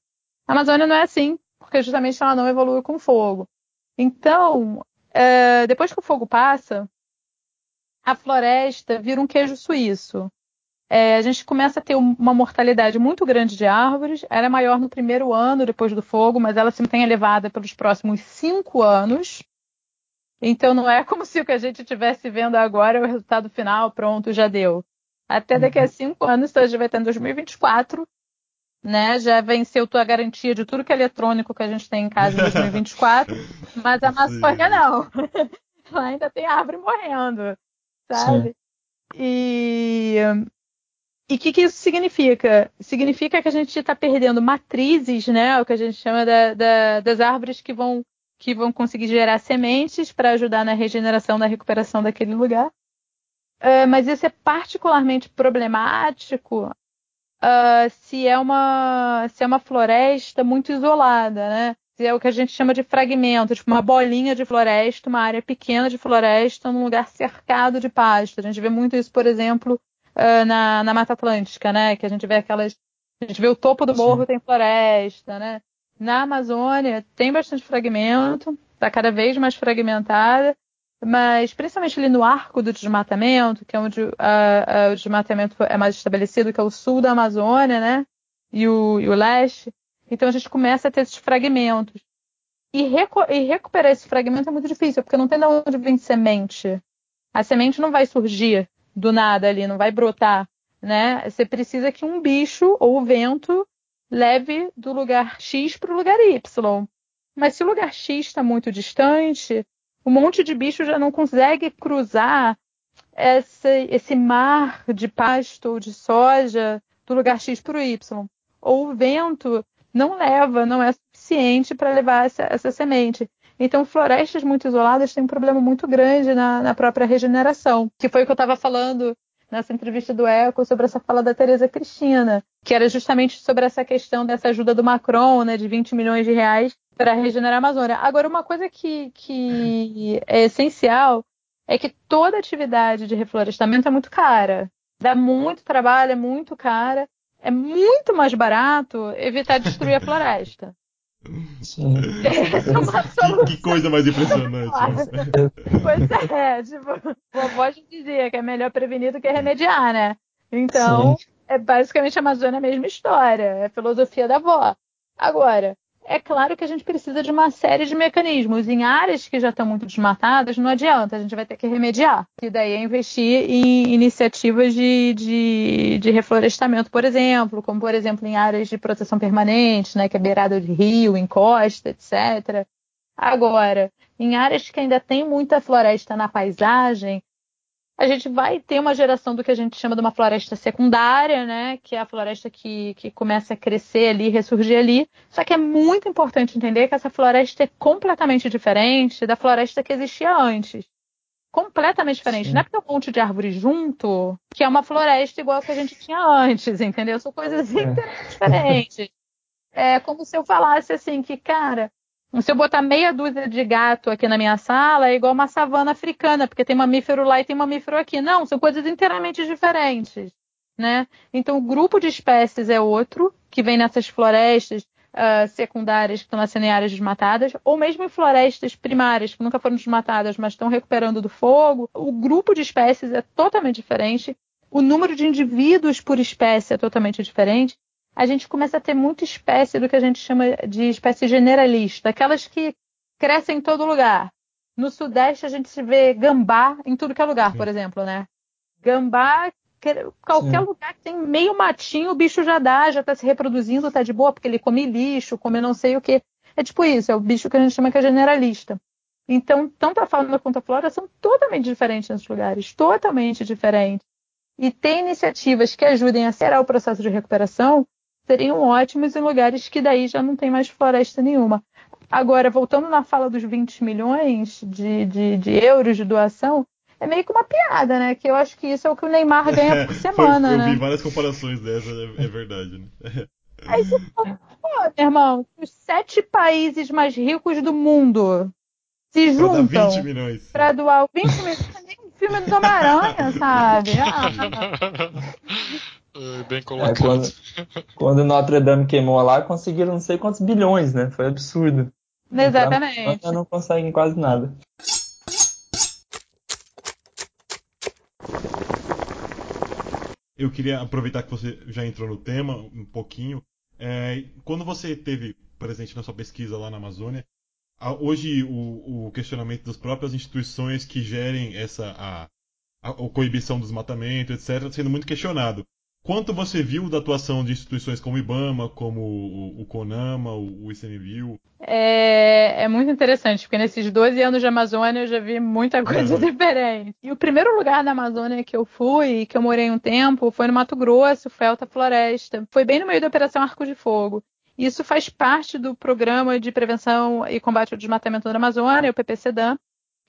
A Amazônia não é assim, porque justamente ela não evolui com fogo. Então, é, depois que o fogo passa, a floresta vira um queijo suíço. É, a gente começa a ter uma mortalidade muito grande de árvores. Ela é maior no primeiro ano depois do fogo, mas ela se mantém elevada pelos próximos cinco anos. Então não é como se o que a gente estivesse vendo agora é o resultado final, pronto, já deu. Até daqui a uhum. cinco anos, então a gente vai ter em 2024, né? Já venceu tua garantia de tudo que é eletrônico que a gente tem em casa em 2024, mas a Amazônia não. Lá ainda tem árvore morrendo, sabe? Sim. E e o que, que, isso significa? Significa que a gente está perdendo matrizes, né? O que a gente chama da, da, das árvores que vão, que vão conseguir gerar sementes para ajudar na regeneração, na recuperação daquele lugar. Uh, mas isso é particularmente problemático uh, se, é uma, se é uma floresta muito isolada, né? Se é o que a gente chama de fragmento, tipo uma bolinha de floresta, uma área pequena de floresta, num lugar cercado de pasto. A gente vê muito isso, por exemplo, uh, na, na Mata Atlântica, né? Que a gente vê aquelas. A gente vê o topo do morro, Sim. tem floresta, né? Na Amazônia tem bastante fragmento, está cada vez mais fragmentada, mas principalmente ali no arco do desmatamento, que é onde uh, uh, o desmatamento é mais estabelecido, que é o sul da Amazônia, né? E o, e o leste. Então a gente começa a ter esses fragmentos. E, e, recuperar esse fragmento é muito difícil, porque não tem de onde vir semente. A semente não vai surgir do nada ali, não vai brotar, né? Você precisa que um bicho ou o vento leve do lugar X para o lugar Y. Mas se o lugar X está muito distante, um monte de bicho já não consegue cruzar esse, mar de pasto ou de soja do lugar X para o Y. Ou o vento não leva, não é suficiente para levar essa, essa semente. Então, florestas muito isoladas têm um problema muito grande na, na própria regeneração, que foi o que eu estava falando nessa entrevista do Eco sobre essa fala da Tereza Cristina, que era justamente sobre essa questão dessa ajuda do Macron, né, de 20 milhões de reais para regenerar a Amazônia. Agora, uma coisa que, que é essencial é que toda atividade de reflorestamento é muito cara. Dá muito trabalho, é muito cara. É muito mais barato evitar destruir a floresta. Sim. É que, que, coisa mais impressionante. pois é, tipo, vovó já dizia que é melhor prevenir do que remediar, né? Então, Sim. é basicamente a Amazônia a mesma história, é a filosofia da avó. Agora, é claro que a gente precisa de uma série de mecanismos. Em áreas que já estão muito desmatadas, não adianta, a gente vai ter que remediar. E daí é investir em iniciativas de, de, de reflorestamento, por exemplo, como por exemplo em áreas de proteção permanente, né, que é beirada de rio, encosta, etc. Agora, em áreas que ainda tem muita floresta na paisagem, a gente vai ter uma geração do que a gente chama de uma floresta secundária, né? Que é a floresta que, que começa a crescer ali, ressurgir ali. Só que é muito importante entender que essa floresta é completamente diferente da floresta que existia antes. Completamente diferente. Sim. Não é porque tem um monte de árvore junto que é uma floresta igual a que a gente tinha antes, entendeu? São coisas é. diferentes. É como se eu falasse assim que, cara, se eu botar meia dúzia de gato aqui na minha sala, é igual uma savana africana, porque tem mamífero lá e tem mamífero aqui. Não, são coisas inteiramente diferentes. Né? Então, o grupo de espécies é outro, que vem nessas florestas uh, secundárias que estão nascendo em áreas desmatadas, ou mesmo em florestas primárias que nunca foram desmatadas, mas estão recuperando do fogo. O grupo de espécies é totalmente diferente. O número de indivíduos por espécie é totalmente diferente a gente começa a ter muita espécie do que a gente chama de espécie generalista, aquelas que crescem em todo lugar. No Sudeste a gente se vê gambá em tudo que é lugar, Sim. por exemplo, né? Gambá, qualquer Sim. lugar que tem meio matinho, o bicho já dá, já está se reproduzindo, está de boa, porque ele come lixo, come não sei o que. É tipo isso, é o bicho que a gente chama que é generalista. Então, tanto a fauna quanto a flora são totalmente diferentes nesses lugares, totalmente diferentes. E tem iniciativas que ajudem a acelerar o processo de recuperação seriam ótimos em lugares que daí já não tem mais floresta nenhuma. Agora, voltando na fala dos 20 milhões de, de, de euros de doação, é meio que uma piada, né? Que eu acho que isso é o que o Neymar ganha por semana, eu né? vi várias comparações dessa, é, é verdade, né? Aí você fala, pô, meu irmão, os sete países mais ricos do mundo se juntam pra, 20 milhões. pra doar 20 milhões, nem um filme do Homem-Aranha, sabe? Ah, bem colocado. É, quando, quando Notre Dame queimou lá, conseguiram não sei quantos bilhões, né? Foi absurdo. Exatamente. Então, não conseguem quase nada. Eu queria aproveitar que você já entrou no tema um pouquinho. É, quando você teve presente na sua pesquisa lá na Amazônia, hoje o, o questionamento das próprias instituições que gerem essa a, a, a coibição do desmatamento, etc., está sendo muito questionado. Quanto você viu da atuação de instituições como o IBAMA, como o, o CONAMA, o, o ICMBio? É, é, muito interessante, porque nesses 12 anos de Amazônia eu já vi muita coisa diferente. E o primeiro lugar da Amazônia que eu fui, que eu morei um tempo, foi no Mato Grosso, foi Alta Floresta. Foi bem no meio da Operação Arco de Fogo. Isso faz parte do Programa de Prevenção e Combate ao Desmatamento da Amazônia, o PPCDAM,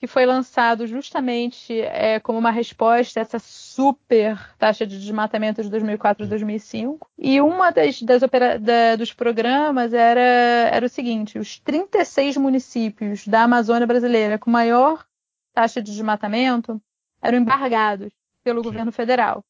que foi lançado justamente é, como uma resposta a essa super taxa de desmatamento de 2004 e 2005. E uma das, das da, dos programas era, era o seguinte: os 36 municípios da Amazônia brasileira com maior taxa de desmatamento eram embargados pelo governo federal.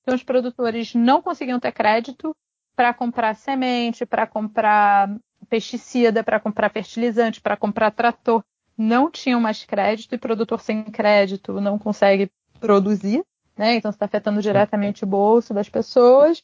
Então, os produtores não conseguiam ter crédito para comprar semente, para comprar pesticida, para comprar fertilizante, para comprar trator não tinham mais crédito e produtor sem crédito não consegue produzir, né? Então está afetando diretamente o bolso das pessoas.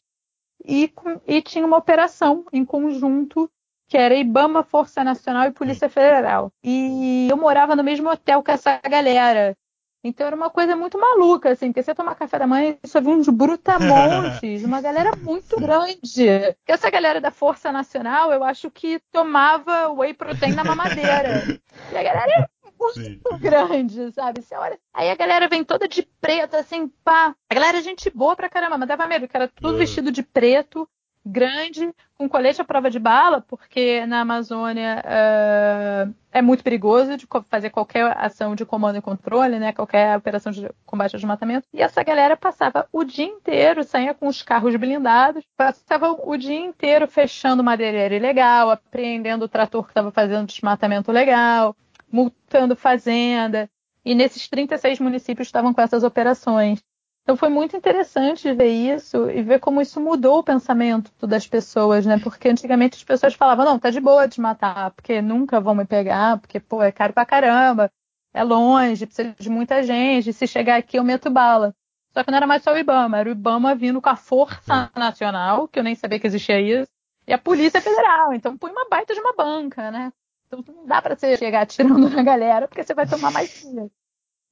E, e tinha uma operação em conjunto que era IBAMA, Força Nacional e Polícia Federal. E eu morava no mesmo hotel que essa galera. Então era uma coisa muito maluca, assim, porque você tomar café da manhã e só vi uns brutamontes, uma galera muito grande. Porque essa galera da Força Nacional, eu acho que tomava whey protein na mamadeira. E a galera é muito Sim. grande, sabe? Você olha... Aí a galera vem toda de preto, assim, pá. A galera é gente boa pra caramba, mas dava medo, que era tudo vestido de preto grande, com colete à prova de bala, porque na Amazônia uh, é muito perigoso de fazer qualquer ação de comando e controle, né? Qualquer operação de combate ao desmatamento. E essa galera passava o dia inteiro, saía com os carros blindados, passava o dia inteiro fechando madeireira ilegal, apreendendo o trator que estava fazendo desmatamento legal, multando fazenda. E nesses 36 municípios estavam com essas operações. Então foi muito interessante ver isso e ver como isso mudou o pensamento das pessoas, né? Porque antigamente as pessoas falavam, não, tá de boa de matar, porque nunca vão me pegar, porque, pô, é caro pra caramba, é longe, precisa de muita gente, se chegar aqui eu meto bala. Só que não era mais só o Ibama, era o Ibama vindo com a Força Nacional, que eu nem sabia que existia isso, e a Polícia Federal. Então põe uma baita de uma banca, né? Então não dá para você chegar atirando na galera, porque você vai tomar mais tiro.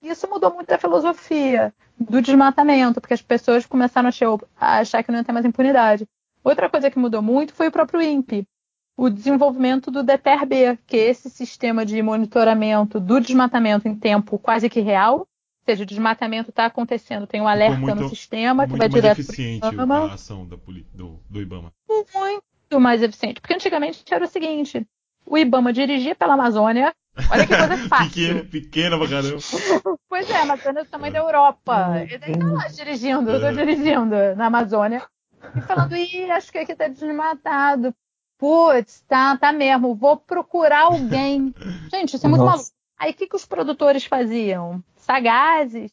Isso mudou muito a filosofia do desmatamento, porque as pessoas começaram a achar que não ia ter mais impunidade. Outra coisa que mudou muito foi o próprio INPE, o desenvolvimento do DETER-B, que é esse sistema de monitoramento do desmatamento em tempo quase que real, ou seja, o desmatamento está acontecendo, tem um alerta muito, no sistema que vai direto para o IBAMA. a ação da, do, do IBAMA. Muito mais eficiente, porque antigamente era o seguinte, o IBAMA dirigia pela Amazônia, Olha que coisa fácil. pequena, pequena pra caramba. pois é, Amazônia é do tamanho da Europa. Ele tá lá dirigindo, eu tô é. dirigindo na Amazônia. E falando, ih, acho que aqui tá desmatado. Putz, tá, tá mesmo. Vou procurar alguém. Gente, isso é muito Nossa. maluco. Aí o que, que os produtores faziam? Sagazes,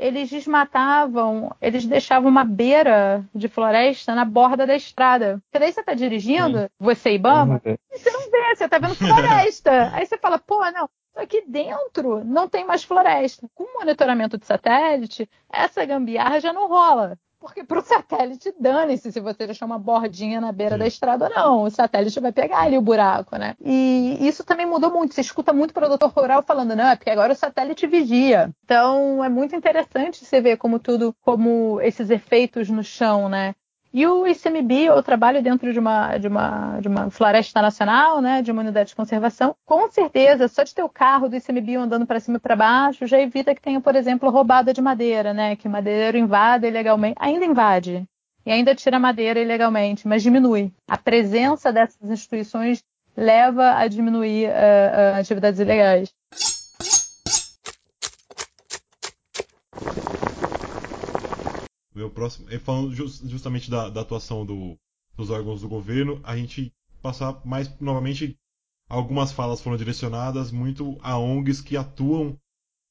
eles desmatavam, eles deixavam uma beira de floresta na borda da estrada. Porque daí você tá dirigindo, Sim. você e Bama, e você não vê, você tá vendo floresta. Aí você fala, pô, não, aqui dentro não tem mais floresta. Com monitoramento de satélite, essa gambiarra já não rola. Porque para o satélite, dane-se se você deixar uma bordinha na beira Sim. da estrada ou não. O satélite vai pegar ali o buraco, né? E isso também mudou muito. Você escuta muito produtor rural falando, não, é porque agora o satélite vigia. Então é muito interessante você ver como tudo, como esses efeitos no chão, né? E o ICMB, eu trabalho dentro de uma, de uma, de uma floresta nacional, né, de uma unidade de conservação. Com certeza, só de ter o carro do ICMB andando para cima e para baixo já evita que tenha, por exemplo, roubada de madeira, né, que o madeireiro invada ilegalmente. Ainda invade e ainda tira madeira ilegalmente, mas diminui. A presença dessas instituições leva a diminuir uh, uh, atividades ilegais. Meu próximo. Falando just, justamente da, da atuação do, dos órgãos do governo, a gente passar mais novamente. Algumas falas foram direcionadas muito a ONGs que atuam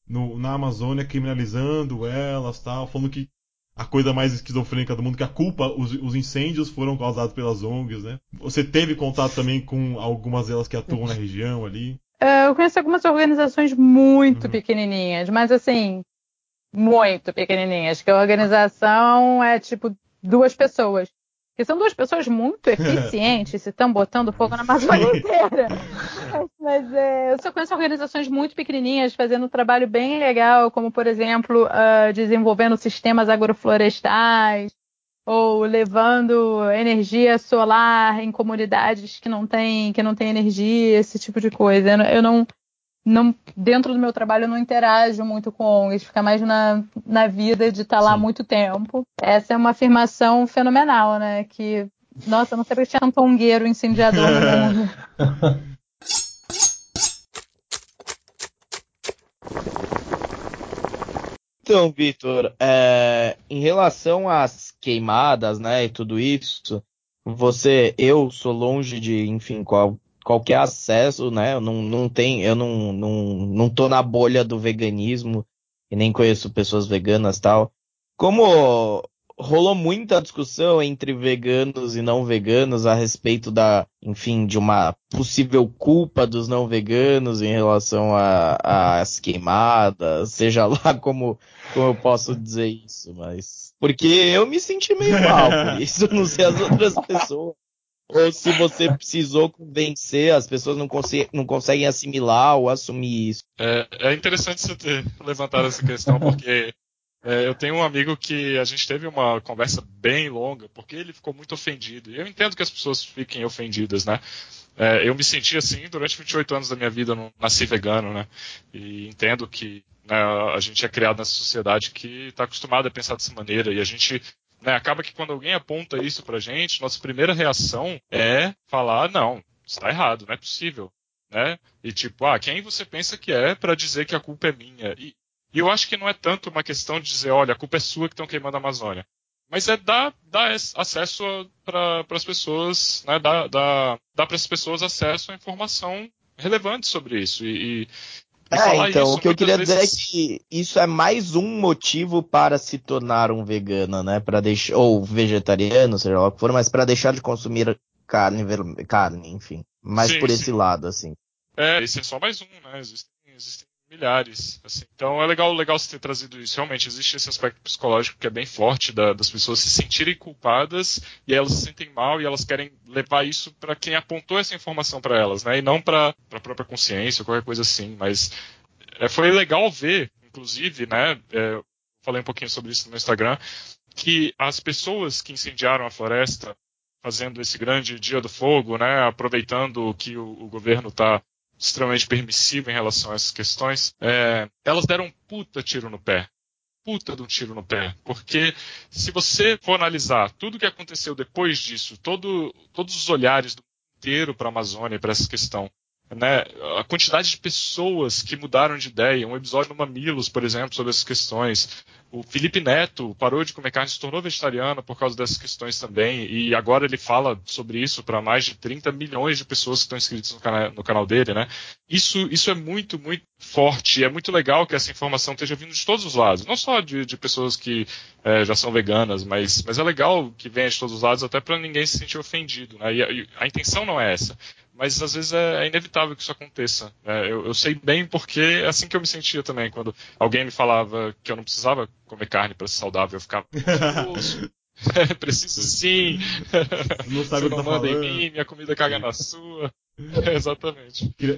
no, na Amazônia, criminalizando elas, tal, falando que a coisa mais esquizofrênica do mundo, que a culpa, os, os, incêndios foram causados pelas ONGs, né? Você teve contato também com algumas delas que atuam na região ali? É, eu conheço algumas organizações muito uhum. pequenininhas, mas assim, muito pequenininhas, que a organização é tipo duas pessoas. Que são duas pessoas muito eficientes, se estão botando fogo na Amazônia inteira. Mas é, eu só conheço organizações muito pequenininhas fazendo um trabalho bem legal, como por exemplo, uh, desenvolvendo sistemas agroflorestais, ou levando energia solar em comunidades que não tem que não tem energia, esse tipo de coisa. Eu não, não dentro do meu trabalho eu não interajo muito com ONGs, fica mais na, na vida de estar tá lá há muito tempo. Essa é uma afirmação fenomenal, né? Que nossa, eu não sabia que tinha tanto ongueiro incendiador no mundo. Então, Vitor, é, em relação às queimadas, né, e tudo isso, você, eu sou longe de, enfim, qual, qualquer acesso, né, eu não, não tenho, eu não, não, não tô na bolha do veganismo e nem conheço pessoas veganas tal. Como rolou muita discussão entre veganos e não veganos a respeito da, enfim, de uma possível culpa dos não veganos em relação às queimadas, seja lá como, como eu posso dizer isso, mas. Porque eu me senti meio mal por isso, não sei as outras pessoas. Ou se você precisou convencer, as pessoas não, não conseguem assimilar ou assumir isso. É, é interessante você ter levantado essa questão, porque é, eu tenho um amigo que a gente teve uma conversa bem longa, porque ele ficou muito ofendido. E eu entendo que as pessoas fiquem ofendidas, né? É, eu me senti assim durante 28 anos da minha vida, eu nasci vegano, né? E entendo que né, a gente é criado nessa sociedade que está acostumada a pensar dessa maneira. E a gente né, acaba que quando alguém aponta isso pra gente, nossa primeira reação é falar: não, está errado, não é possível. Né? E tipo, ah, quem você pensa que é para dizer que a culpa é minha? E e eu acho que não é tanto uma questão de dizer, olha, a culpa é sua que estão queimando a Amazônia. Mas é dar, dar acesso para as pessoas, né, dar, dar, dar para as pessoas acesso à informação relevante sobre isso. E, é, então, o que eu queria vezes... dizer é que isso é mais um motivo para se tornar um vegano, né? Para deixar ou vegetariano, seja lá o que for, mas para deixar de consumir carne, carne, enfim. Mais sim, por sim. esse lado, assim. É, esse é só mais um, né? Existem, existem milhares. Assim. Então é legal, legal você ter trazido isso. Realmente existe esse aspecto psicológico que é bem forte da, das pessoas se sentirem culpadas e elas se sentem mal e elas querem levar isso para quem apontou essa informação para elas, né? E não para a própria consciência ou qualquer coisa assim. Mas é, foi legal ver, inclusive, né? É, falei um pouquinho sobre isso no Instagram, que as pessoas que incendiaram a floresta fazendo esse grande dia do fogo, né, aproveitando que o, o governo está extremamente permissivo em relação a essas questões, é, elas deram um puta tiro no pé. Puta de um tiro no pé. Porque se você for analisar tudo o que aconteceu depois disso, todo, todos os olhares do inteiro para a Amazônia, para essa questão, né, a quantidade de pessoas que mudaram de ideia, um episódio no Mamilos, por exemplo, sobre essas questões, o Felipe Neto parou de comer carne, se tornou vegetariano por causa dessas questões também, e agora ele fala sobre isso para mais de 30 milhões de pessoas que estão inscritas no canal, no canal dele, né? Isso, isso é muito, muito forte, e é muito legal que essa informação esteja vindo de todos os lados, não só de, de pessoas que é, já são veganas, mas, mas é legal que venha de todos os lados, até para ninguém se sentir ofendido, né? E a, a intenção não é essa mas às vezes é, é inevitável que isso aconteça. É, eu, eu, sei bem porque é assim que eu me sentia também. Quando alguém me falava que eu não precisava comer carne para ser saudável, eu ficava. É, preciso sim. Não sabe o que tá manda em mim, minha comida caga na sua. É, exatamente. Queria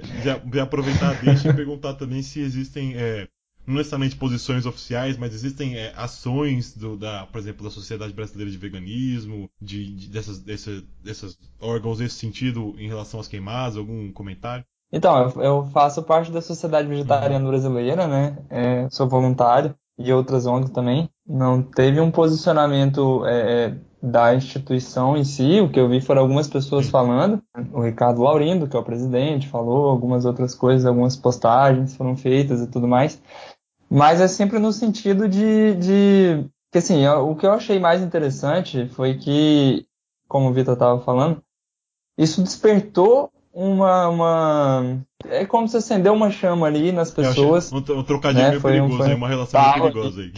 aproveitar deixa e perguntar também se existem é, não necessariamente posições oficiais, mas existem é, ações do, da, por exemplo, da Sociedade Brasileira de Veganismo, de, de dessas, dessas, desses órgãos nesse sentido em relação às queimadas, algum comentário? Então, eu faço parte da Sociedade Vegetariana uhum. Brasileira, né? É, sou voluntário e outras ONGs também. Não teve um posicionamento é, é da instituição em si, o que eu vi foram algumas pessoas falando. O Ricardo Laurindo, que é o presidente, falou algumas outras coisas, algumas postagens foram feitas e tudo mais. Mas é sempre no sentido de, de que assim, o que eu achei mais interessante foi que, como o Vitor estava falando, isso despertou uma, uma, É como se acendeu uma chama ali nas pessoas. Um, um trocadilho né? meio foi perigoso, um, foi... uma relação meio perigosa aí.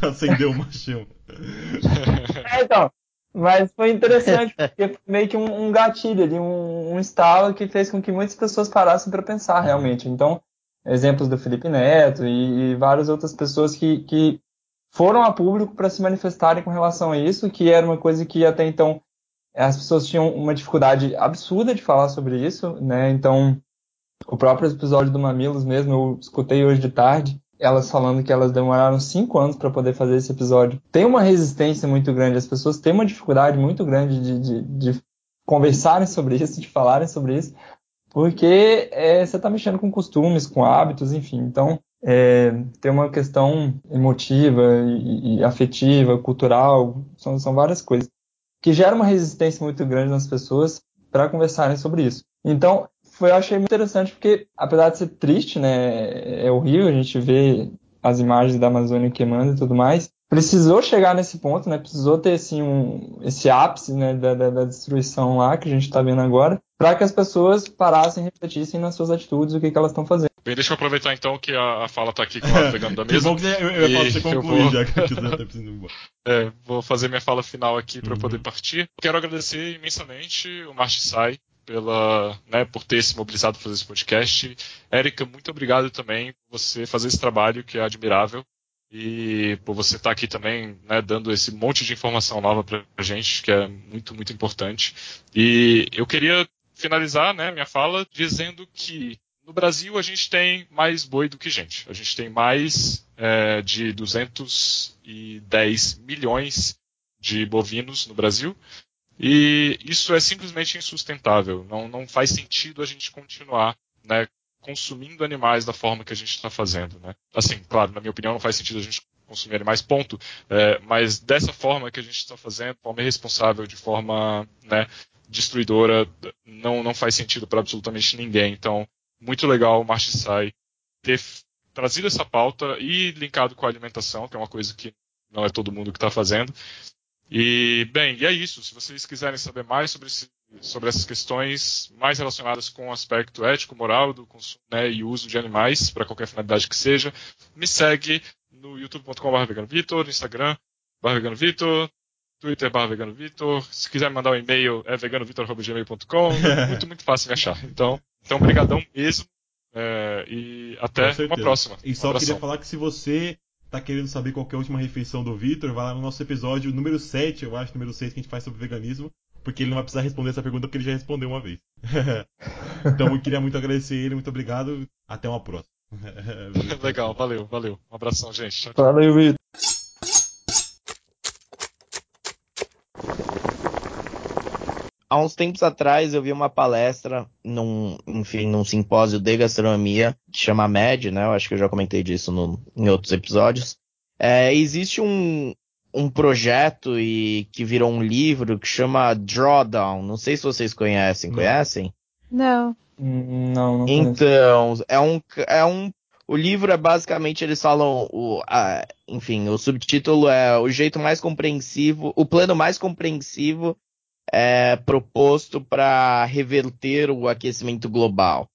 acendeu uma chama. É, então. Mas foi interessante, porque foi meio que um, um gatilho ali, um, um estalo que fez com que muitas pessoas parassem para pensar realmente. Então, exemplos do Felipe Neto e, e várias outras pessoas que, que foram a público para se manifestarem com relação a isso, que era uma coisa que até então as pessoas tinham uma dificuldade absurda de falar sobre isso, né? Então, o próprio episódio do Mamilos mesmo, eu escutei hoje de tarde, elas falando que elas demoraram cinco anos para poder fazer esse episódio. Tem uma resistência muito grande, as pessoas têm uma dificuldade muito grande de, de, de conversarem sobre isso, de falarem sobre isso, porque é, você está mexendo com costumes, com hábitos, enfim. Então, é, tem uma questão emotiva e, e afetiva, cultural, são, são várias coisas, que gera uma resistência muito grande nas pessoas para conversarem sobre isso. Então, foi, eu achei muito interessante porque, apesar de ser triste, né, é horrível a gente ver as imagens da Amazônia queimando e tudo mais, precisou chegar nesse ponto, né, precisou ter, assim, um, esse ápice, né, da, da, da destruição lá que a gente está vendo agora, para que as pessoas parassem e refletissem nas suas atitudes, o que, que elas estão fazendo. Bem, deixa eu aproveitar então que a, a fala está aqui com pegando da mesa. que bom que eu, eu ia você concluir vou... já que eu tá é, vou fazer minha fala final aqui para uhum. poder partir. Quero agradecer imensamente o March Sai pela, né, por ter se mobilizado para fazer esse podcast. Érica, muito obrigado também por você fazer esse trabalho que é admirável e por você estar tá aqui também, né, dando esse monte de informação nova para a gente, que é muito, muito importante. E eu queria finalizar, né, minha fala dizendo que no Brasil a gente tem mais boi do que gente. A gente tem mais é, de 210 milhões de bovinos no Brasil e isso é simplesmente insustentável. Não, não faz sentido a gente continuar né, consumindo animais da forma que a gente está fazendo. Né? Assim, claro, na minha opinião, não faz sentido a gente consumir animais, ponto. É, mas dessa forma que a gente está fazendo, de forma irresponsável, de forma né, destruidora, não, não faz sentido para absolutamente ninguém. Então, muito legal o Marchisai ter trazido essa pauta e linkado com a alimentação, que é uma coisa que não é todo mundo que está fazendo. E, bem, e é isso. Se vocês quiserem saber mais sobre, esse, sobre essas questões mais relacionadas com o aspecto ético, moral do consumo né, e uso de animais, para qualquer finalidade que seja, me segue no youtube.com.br veganovitor, no Instagram, veganovitor, Twitter barra veganovitor. Se quiser mandar um e-mail, é veganovitor.gmail.com. muito, muito fácil me achar. Então, então brigadão mesmo. É, e até uma próxima. E só queria falar que se você tá querendo saber qual é a última refeição do Vitor, vai lá no nosso episódio número 7, eu acho, número 6, que a gente faz sobre veganismo, porque ele não vai precisar responder essa pergunta porque ele já respondeu uma vez. então eu queria muito agradecer ele, muito obrigado, até uma próxima. Legal, valeu, valeu. Um abração, gente. Valeu, Vitor. há uns tempos atrás eu vi uma palestra num, enfim, num simpósio de gastronomia que chama MED, né? Eu acho que eu já comentei disso no, em outros episódios. É, existe um, um projeto e que virou um livro que chama Drawdown. Não sei se vocês conhecem. Conhecem? Não. Não, não Então, é um, é um o livro é basicamente, eles falam, o, a, enfim, o subtítulo é o jeito mais compreensivo, o plano mais compreensivo é, proposto para reverter o aquecimento global.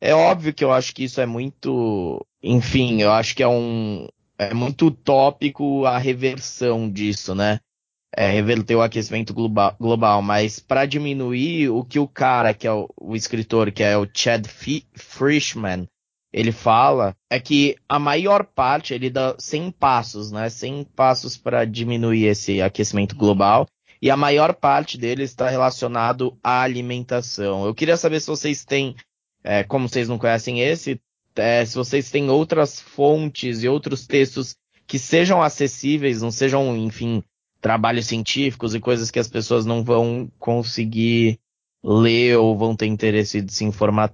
É óbvio que eu acho que isso é muito, enfim, eu acho que é um é muito utópico a reversão disso, né? É, reverter o aquecimento global, global mas para diminuir o que o cara, que é o, o escritor, que é o Chad Frischman, ele fala é que a maior parte ele dá 100 passos, né? 100 passos para diminuir esse aquecimento global e a maior parte dele está relacionado à alimentação. Eu queria saber se vocês têm, é, como vocês não conhecem esse, é, se vocês têm outras fontes e outros textos que sejam acessíveis, não sejam, enfim, trabalhos científicos e coisas que as pessoas não vão conseguir ler ou vão ter interesse de se informar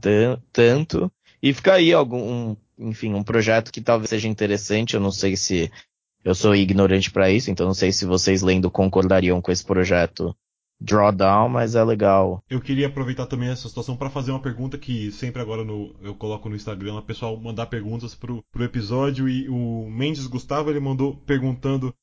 tanto. E fica aí algum, um, enfim, um projeto que talvez seja interessante. Eu não sei se eu sou ignorante para isso, então não sei se vocês lendo concordariam com esse projeto Drawdown, mas é legal. Eu queria aproveitar também essa situação para fazer uma pergunta que sempre agora no, eu coloco no Instagram, o pessoal mandar perguntas pro, pro episódio e o Mendes Gustavo ele mandou perguntando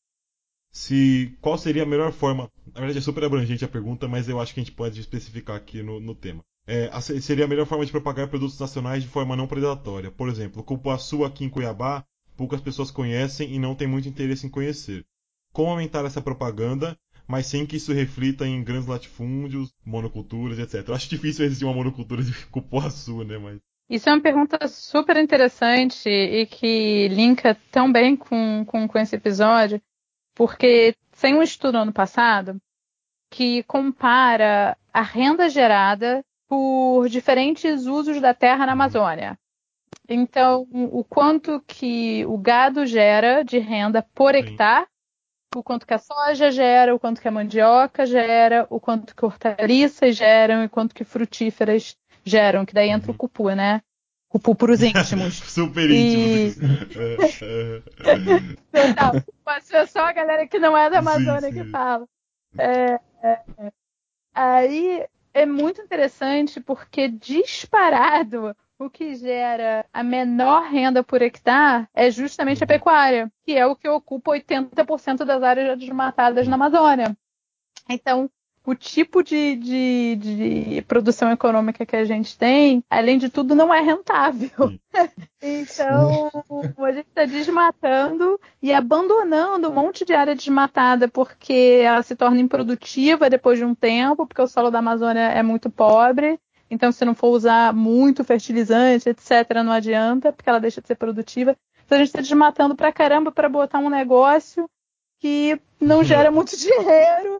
se qual seria a melhor forma. Na verdade é super abrangente a pergunta, mas eu acho que a gente pode especificar aqui no, no tema. É, a, seria a melhor forma de propagar produtos nacionais de forma não predatória. Por exemplo, cupuaçu aqui em Cuiabá poucas pessoas conhecem e não têm muito interesse em conhecer. Como aumentar essa propaganda, mas sem que isso reflita em grandes latifúndios, monoculturas, etc. Eu acho difícil existir uma monocultura de cupuaçu, né? Mas... Isso é uma pergunta super interessante e que linka tão bem com, com, com esse episódio, porque tem um estudo ano passado que compara a renda gerada por diferentes usos da terra na Amazônia. Então, o quanto que o gado gera de renda por hectare, o quanto que a soja gera, o quanto que a mandioca gera, o quanto que hortaliças geram e quanto que frutíferas geram, que daí entra o cupu, né? Cupu para os íntimos. Super íntimos. E... Total, mas é só a galera que não é da Amazônia sim, sim. que fala. É, é, é. Aí é muito interessante porque disparado o que gera a menor renda por hectare é justamente a pecuária, que é o que ocupa 80% das áreas desmatadas na Amazônia. Então, o tipo de, de, de, produção econômica que a gente tem, além de tudo, não é rentável. então, a gente está desmatando e abandonando um monte de área desmatada porque ela se torna improdutiva depois de um tempo, porque o solo da Amazônia é muito pobre. Então, se não for usar muito fertilizante, etc., não adianta, porque ela deixa de ser produtiva. Então, a gente está desmatando pra caramba para botar um negócio que não gera muito dinheiro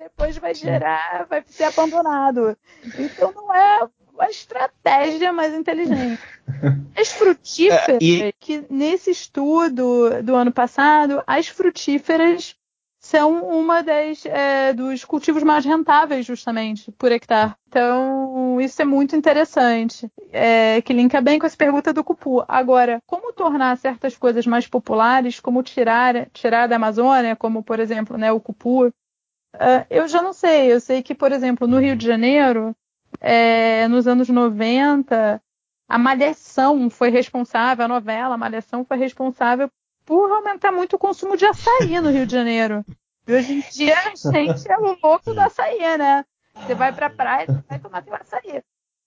depois vai gerar, vai ser abandonado. Então não é uma estratégia mais inteligente. As frutíferas, é, e... que nesse estudo do ano passado, as frutíferas são uma das é, dos cultivos mais rentáveis justamente por hectare. Então isso é muito interessante, é, que linka bem com essa pergunta do cupu. Agora, como tornar certas coisas mais populares, como tirar tirar da Amazônia, como por exemplo, né, o cupu, Uh, eu já não sei. Eu sei que, por exemplo, no Rio de Janeiro, é, nos anos 90, a Malhação foi responsável, a novela a Malhação foi responsável por aumentar muito o consumo de açaí no Rio de Janeiro. E hoje em dia a gente é o louco do açaí, né? Você vai pra praia e vai tomar teu açaí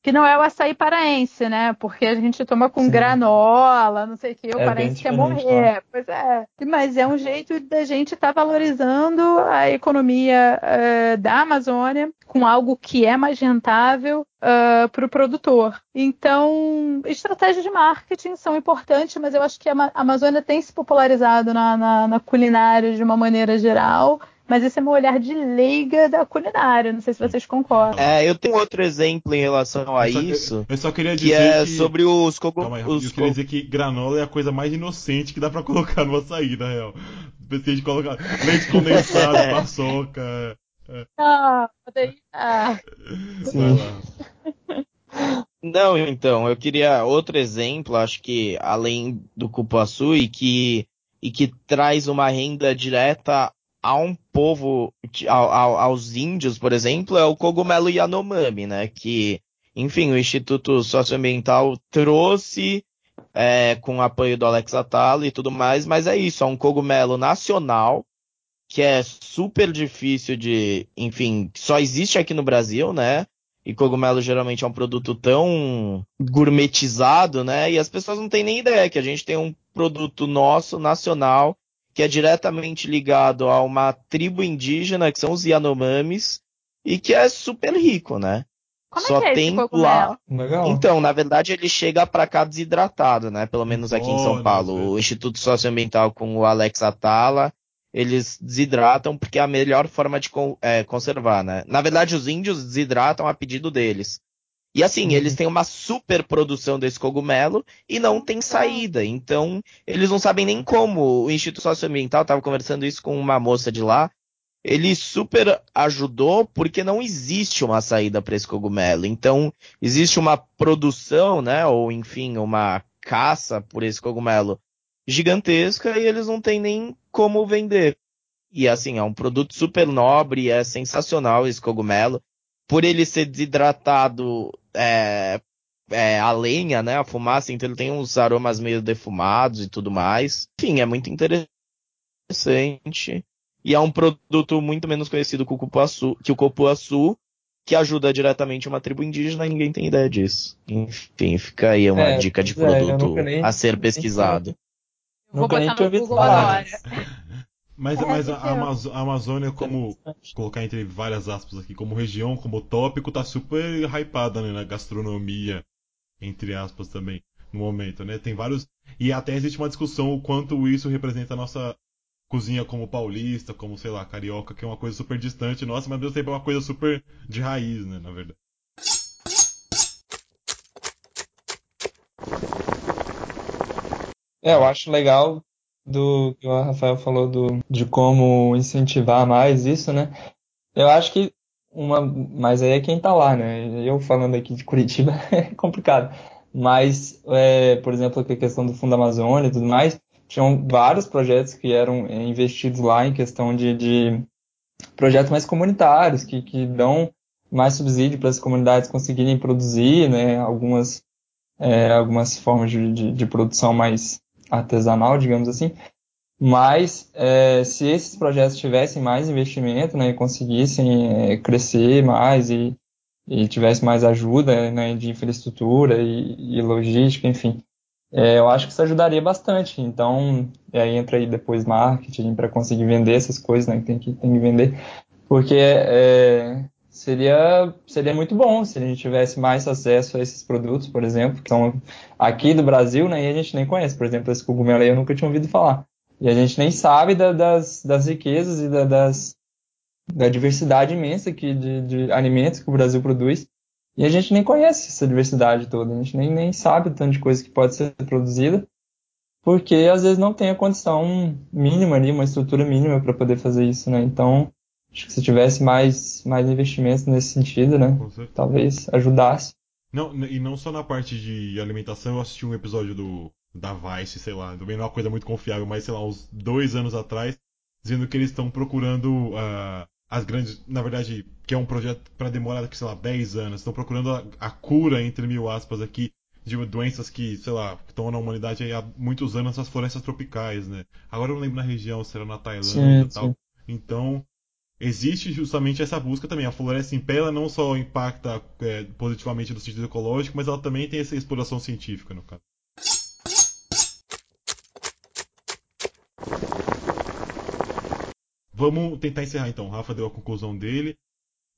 que não é o açaí paraense, né? Porque a gente toma com Sim. granola, não sei o que, o é paraense quer morrer. Lá. Pois é. Mas é um jeito da gente estar tá valorizando a economia uh, da Amazônia com algo que é mais rentável uh, eh, para o produtor. Então, estratégias de marketing são importantes, mas eu acho que a Amazônia tem se popularizado na, na, na culinária de uma maneira geral mas esse é meu olhar de leiga da culinária. Não sei se vocês concordam. É, eu tenho outro exemplo em relação a eu isso. eu só queria dizer que é que... sobre os cogos. Calma aí, os eu queria dizer que granola é a coisa mais inocente que dá para colocar no açaí, na real. Pensei de colocar leite condensado, paçoca. É. Ah, daí. Ah. Sim. Não, então, eu queria outro exemplo, acho que além do cupuaçu e que, e que traz uma renda direta a um povo, aos índios, por exemplo, é o cogumelo Yanomami, né? Que, enfim, o Instituto Socioambiental trouxe é, com o apoio do Alex Atala e tudo mais, mas é isso, é um cogumelo nacional que é super difícil de, enfim, só existe aqui no Brasil, né? E cogumelo geralmente é um produto tão gourmetizado, né? E as pessoas não têm nem ideia que a gente tem um produto nosso, nacional, que é diretamente ligado a uma tribo indígena, que são os Yanomamis, e que é super rico, né? Como Só é que é tem lá. Legal. Então, na verdade, ele chega para cá desidratado, né? Pelo menos aqui oh, em São Paulo. O Instituto Socioambiental com o Alex Atala, eles desidratam porque é a melhor forma de é, conservar, né? Na verdade, os índios desidratam a pedido deles. E assim, uhum. eles têm uma super produção desse cogumelo e não tem saída. Então, eles não sabem nem como. O Instituto Socioambiental estava conversando isso com uma moça de lá. Ele super ajudou porque não existe uma saída para esse cogumelo. Então, existe uma produção, né, ou enfim, uma caça por esse cogumelo gigantesca e eles não têm nem como vender. E assim, é um produto super nobre, é sensacional esse cogumelo por ele ser desidratado é, é, a lenha, né, a fumaça, então ele tem uns aromas meio defumados e tudo mais. Enfim, é muito interessante. E é um produto muito menos conhecido que o cupuaçu, que o cupuaçu, que ajuda diretamente uma tribo indígena, ninguém tem ideia disso. Enfim, fica aí uma é, dica de é, produto é, nem, a ser pesquisado. Vou nunca botar no Google agora. Mas, é, mas a, a, Amazônia, como colocar entre várias aspas aqui, como região, como tópico, tá super hypada né, na gastronomia, entre aspas também, no momento, né? Tem vários. E até existe uma discussão o quanto isso representa a nossa cozinha como paulista, como, sei lá, carioca, que é uma coisa super distante nossa, mas ao mesmo tempo é uma coisa super de raiz, né, na verdade. É, eu acho legal do que o Rafael falou do, de como incentivar mais isso, né? Eu acho que uma, mas aí é quem tá lá, né? Eu falando aqui de Curitiba é complicado. Mas, é, por exemplo, a questão do Fundo Amazônia e tudo mais, tinham vários projetos que eram é, investidos lá em questão de, de projetos mais comunitários, que, que dão mais subsídio para as comunidades conseguirem produzir, né? Algumas, é, algumas formas de, de, de produção mais artesanal, digamos assim. Mas é, se esses projetos tivessem mais investimento, né, conseguissem é, crescer mais e, e tivesse mais ajuda né, de infraestrutura e, e logística, enfim, é, eu acho que isso ajudaria bastante. Então, aí entra aí depois marketing para conseguir vender essas coisas, né, que tem que, tem que vender, porque é, seria, seria muito bom se a gente tivesse mais acesso a esses produtos, por exemplo, que são aqui do Brasil, né, e a gente nem conhece. Por exemplo, esse cogumelo aí eu nunca tinha ouvido falar. E a gente nem sabe da, das, das riquezas e da, das, da diversidade imensa que, de, de alimentos que o Brasil produz. E a gente nem conhece essa diversidade toda, a gente nem, nem sabe o tanto de coisa que pode ser produzida, porque às vezes não tem a condição mínima ali, uma estrutura mínima para poder fazer isso, né? Então, acho que se tivesse mais, mais investimentos nesse sentido, né? Talvez ajudasse. Não, e não só na parte de alimentação, eu assisti um episódio do da Vice, sei lá, também não é uma coisa muito confiável, mas sei lá, uns dois anos atrás, dizendo que eles estão procurando uh, as grandes. Na verdade, que é um projeto para demorar, sei lá, 10 anos. Estão procurando a, a, cura, entre mil aspas, aqui, de doenças que, sei lá, estão na humanidade há muitos anos, as florestas tropicais, né? Agora eu não lembro na região, se era na Tailândia e tal. Sim. Então, existe justamente essa busca também. A floresta em pé ela não só impacta é, positivamente no sentido ecológico, mas ela também tem essa exploração científica, no caso. Vamos tentar encerrar então. O Rafa deu a conclusão dele.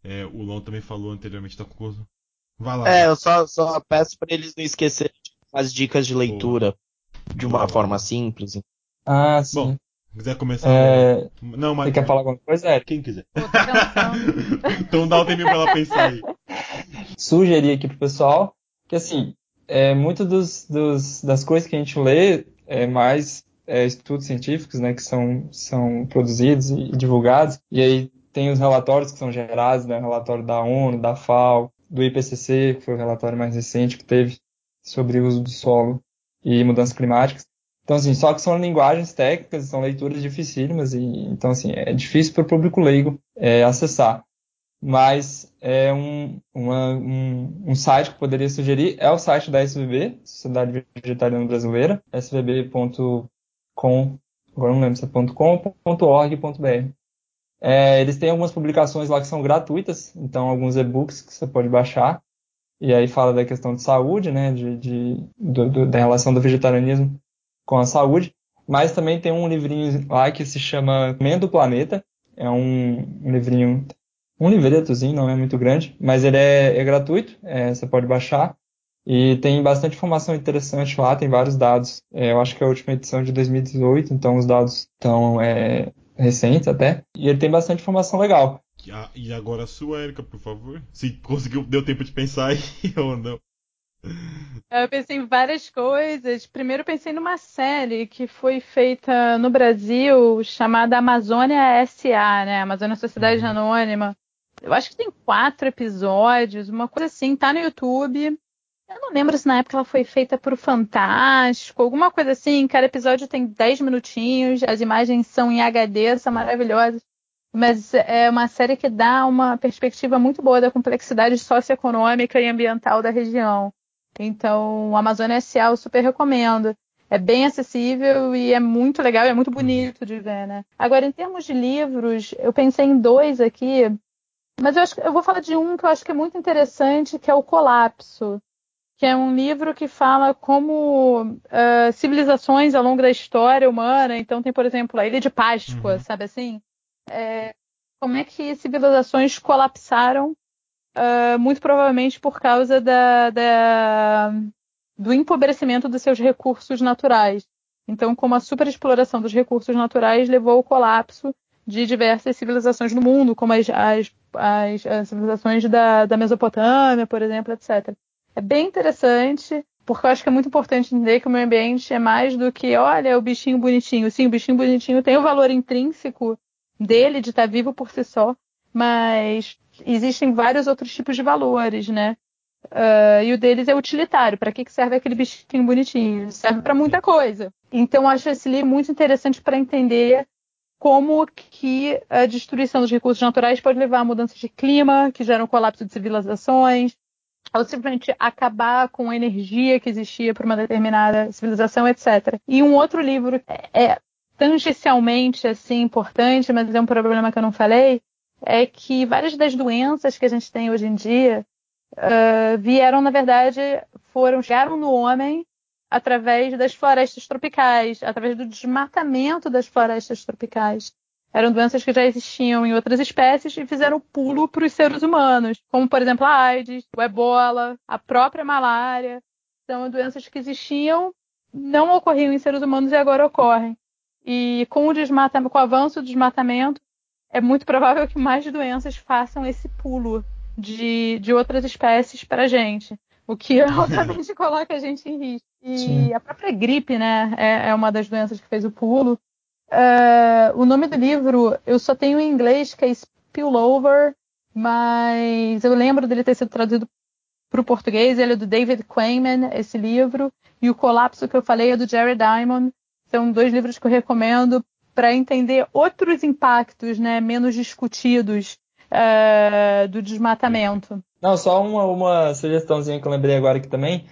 É, o Lon também falou anteriormente da conclusão. Vai lá. É, eu só, só peço para eles não esquecerem as dicas de leitura Boa. de uma Boa. forma simples. Ah, sim. Bom, quiser começar. É... Não, mas... Você quer falar alguma coisa? É. Quem quiser. então dá um tempinho pra ela pensar aí. Sugerir aqui pro pessoal que, assim, é, muito dos, dos, das coisas que a gente lê é mais é, estudos científicos, né, que são, são produzidos e, divulgados, e aí tem os relatórios que são gerados, né, relatório da ONU, da FAO, do IPCC, que foi o relatório mais recente que teve sobre o uso do solo e mudanças climáticas. Então, assim, só que são linguagens técnicas, são leituras dificílimas, e então, assim, é difícil para o público leigo é, acessar. Mas é um, uma, um, um, site que poderia sugerir é o site da SVB, Sociedade Vegetariana Brasileira, svb.com com, agora não lembro se é .com.org.br. É, eles têm algumas publicações lá que são gratuitas, então alguns e-books que você pode baixar, e aí fala da questão de saúde, né, de, de do, do, da relação do vegetarianismo com a saúde, mas também tem um livrinho lá que se chama Mendo Planeta, é um, livrinho, um livretozinho, não é muito grande, mas ele é, é gratuito, é, você pode baixar, e tem bastante informação interessante lá, tem vários dados. É, eu acho que é a última edição de 2018, então os dados estão é, recentes até. E ele tem bastante informação legal. E agora a sua, Erika, por favor. Se conseguiu, deu tempo de pensar aí ou não. Eu pensei em várias coisas. Primeiro pensei numa série que foi feita no Brasil chamada Amazônia SA, né? Amazônia Sociedade uhum. Anônima. Eu acho que tem quatro episódios, uma coisa assim, tá no YouTube. Eu não lembro se na época ela foi feita por Fantástico, alguma coisa assim. Cada episódio tem 10 minutinhos, as imagens são em HD, são maravilhosas. Mas é uma série que dá uma perspectiva muito boa da complexidade socioeconômica e ambiental da região. Então, o Amazônia S.A. eu super recomendo. É bem acessível e é muito legal, é muito bonito de ver, né? Agora, em termos de livros, eu pensei em dois aqui, mas eu, acho, eu vou falar de um que eu acho que é muito interessante, que é o Colapso, que é um livro que fala como uh, civilizações ao longo da história humana, então tem, por exemplo, a Ilha de Páscoa, uhum. sabe assim? É, como é que civilizações colapsaram, uh, muito provavelmente por causa da, da, do empobrecimento dos seus recursos naturais. Então, como a superexploração dos recursos naturais levou ao colapso de diversas civilizações no mundo, como as, as, as, as civilizações da, da Mesopotâmia, por exemplo, etc. É bem interessante. porque eu acho que é muito importante entender que o meio ambiente é mais do que, olha, o bichinho bonitinho. Sim, o bichinho bonitinho tem o valor intrínseco dele de estar vivo por si só, mas existem vários outros tipos de valores, né? Uh, e o deles é utilitário. Para que, que serve aquele bichinho bonitinho? Serve para muita coisa. Então, acho esse livro muito interessante para entender como que a destruição dos recursos naturais pode levar a mudanças de clima, que geram colapso de civilizações, ou simplesmente acabar com a energia que existia para uma determinada civilização, etc. E um outro livro é tangencialmente assim importante, mas é um problema que eu não falei, é que várias das doenças que a gente tem hoje em dia uh, vieram, na verdade, foram chegaram no homem através das florestas tropicais, através do desmatamento das florestas tropicais. Eram doenças que já existiam em outras espécies e fizeram pulo para os seres humanos, como, por exemplo, a AIDS, o ebola, a própria malária. São doenças que existiam, não ocorriam em seres humanos e agora ocorrem. E com o, desmatamento, com o avanço do desmatamento, é muito provável que mais doenças façam esse pulo de, de outras espécies para a gente. O que obviamente coloca a gente em risco. E Sim. a própria gripe, né, é, é, uma das doenças que fez o pulo. Uh, o nome do livro eu só tenho em inglês, que é Spillover, mas eu lembro dele ter sido traduzido para o português. Ele é do David Quayman, esse livro. E o Colapso que eu falei é do Jerry Diamond. São dois livros que eu recomendo para entender outros impactos né, menos discutidos uh, do desmatamento. Não, só uma, uma sugestãozinha que eu lembrei agora aqui também.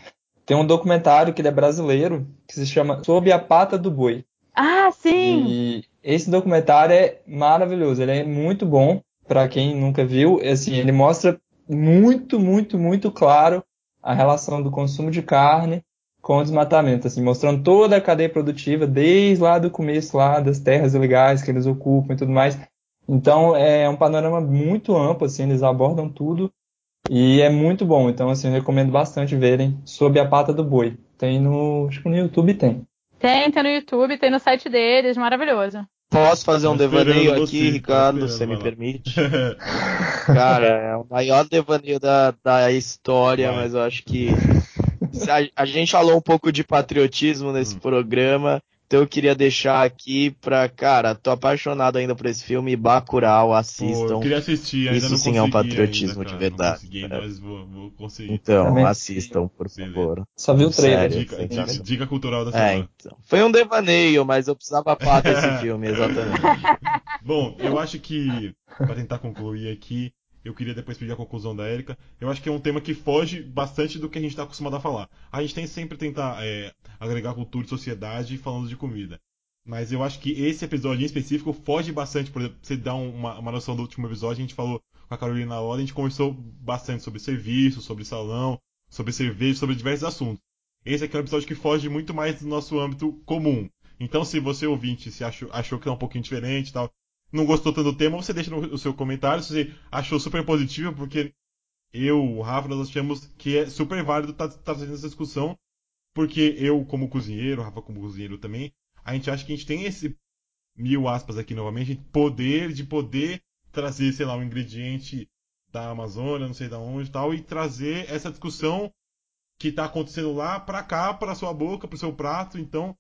Tem um documentário que ele é brasileiro, que se chama Sob a Pata do Boi. Ah, sim! E esse documentário é maravilhoso, ele é muito bom para quem nunca viu. Assim, ele mostra muito, muito, muito claro a relação do consumo de carne com o desmatamento, assim, mostrando toda a cadeia produtiva desde lá do começo lá das terras ilegais que eles ocupam e tudo mais. Então é um panorama muito amplo, assim, eles abordam tudo e é muito bom. Então assim, eu recomendo bastante verem Sob a Pata do Boi. Tem no, acho que no YouTube tem. Tem, tem no YouTube, tem no site deles, maravilhoso. Posso fazer um devaneio aqui, Ricardo, se me permite? Cara, é o maior devaneio da, da história, mas eu acho que a, a, gente falou um pouco de patriotismo nesse hum. programa. Então eu queria deixar aqui pra, cara, tô apaixonado ainda por esse filme, Bacurau, assistam. Pô, eu queria assistir, ainda Isso sim é um patriotismo ainda, de verdade. Consegui, mas vou, vou conseguir. Então, Também. assistam, por favor. Só vi o trailer. Sério, dica, dica, dica, cultural da é, semana. É, então. Foi um devaneio, mas eu precisava falar desse filme, exatamente. Bom, eu acho que, pra tentar concluir aqui, eu queria depois pedir a conclusão da Érica. Eu acho que é um tema que foge bastante do que a gente está acostumado a falar. A gente tem sempre tentar é, agregar cultura e sociedade falando de comida. Mas eu acho que esse episódio em específico foge bastante, por exemplo, você dar uma, uma noção do último episódio, a gente falou com a Carolina Hora, a gente conversou bastante sobre serviço, sobre salão, sobre cerveja, sobre diversos assuntos. Esse aqui é um episódio que foge muito mais do nosso âmbito comum. Então, se você ouvinte se achou, achou que é um pouquinho diferente tal, não gostou tanto do tema, você deixa no, seu comentário. Se você achou super positivo, porque eu, o Rafa, nós achamos que é super válido estar tá, tá fazendo essa discussão, porque eu, como cozinheiro, o Rafa, como cozinheiro também, a gente acha que a gente tem esse, mil aspas aqui novamente, poder de poder trazer, sei lá, um ingrediente da Amazônia, não sei da onde tal, e trazer essa discussão que está acontecendo lá para cá, para sua boca, para o seu prato. Então,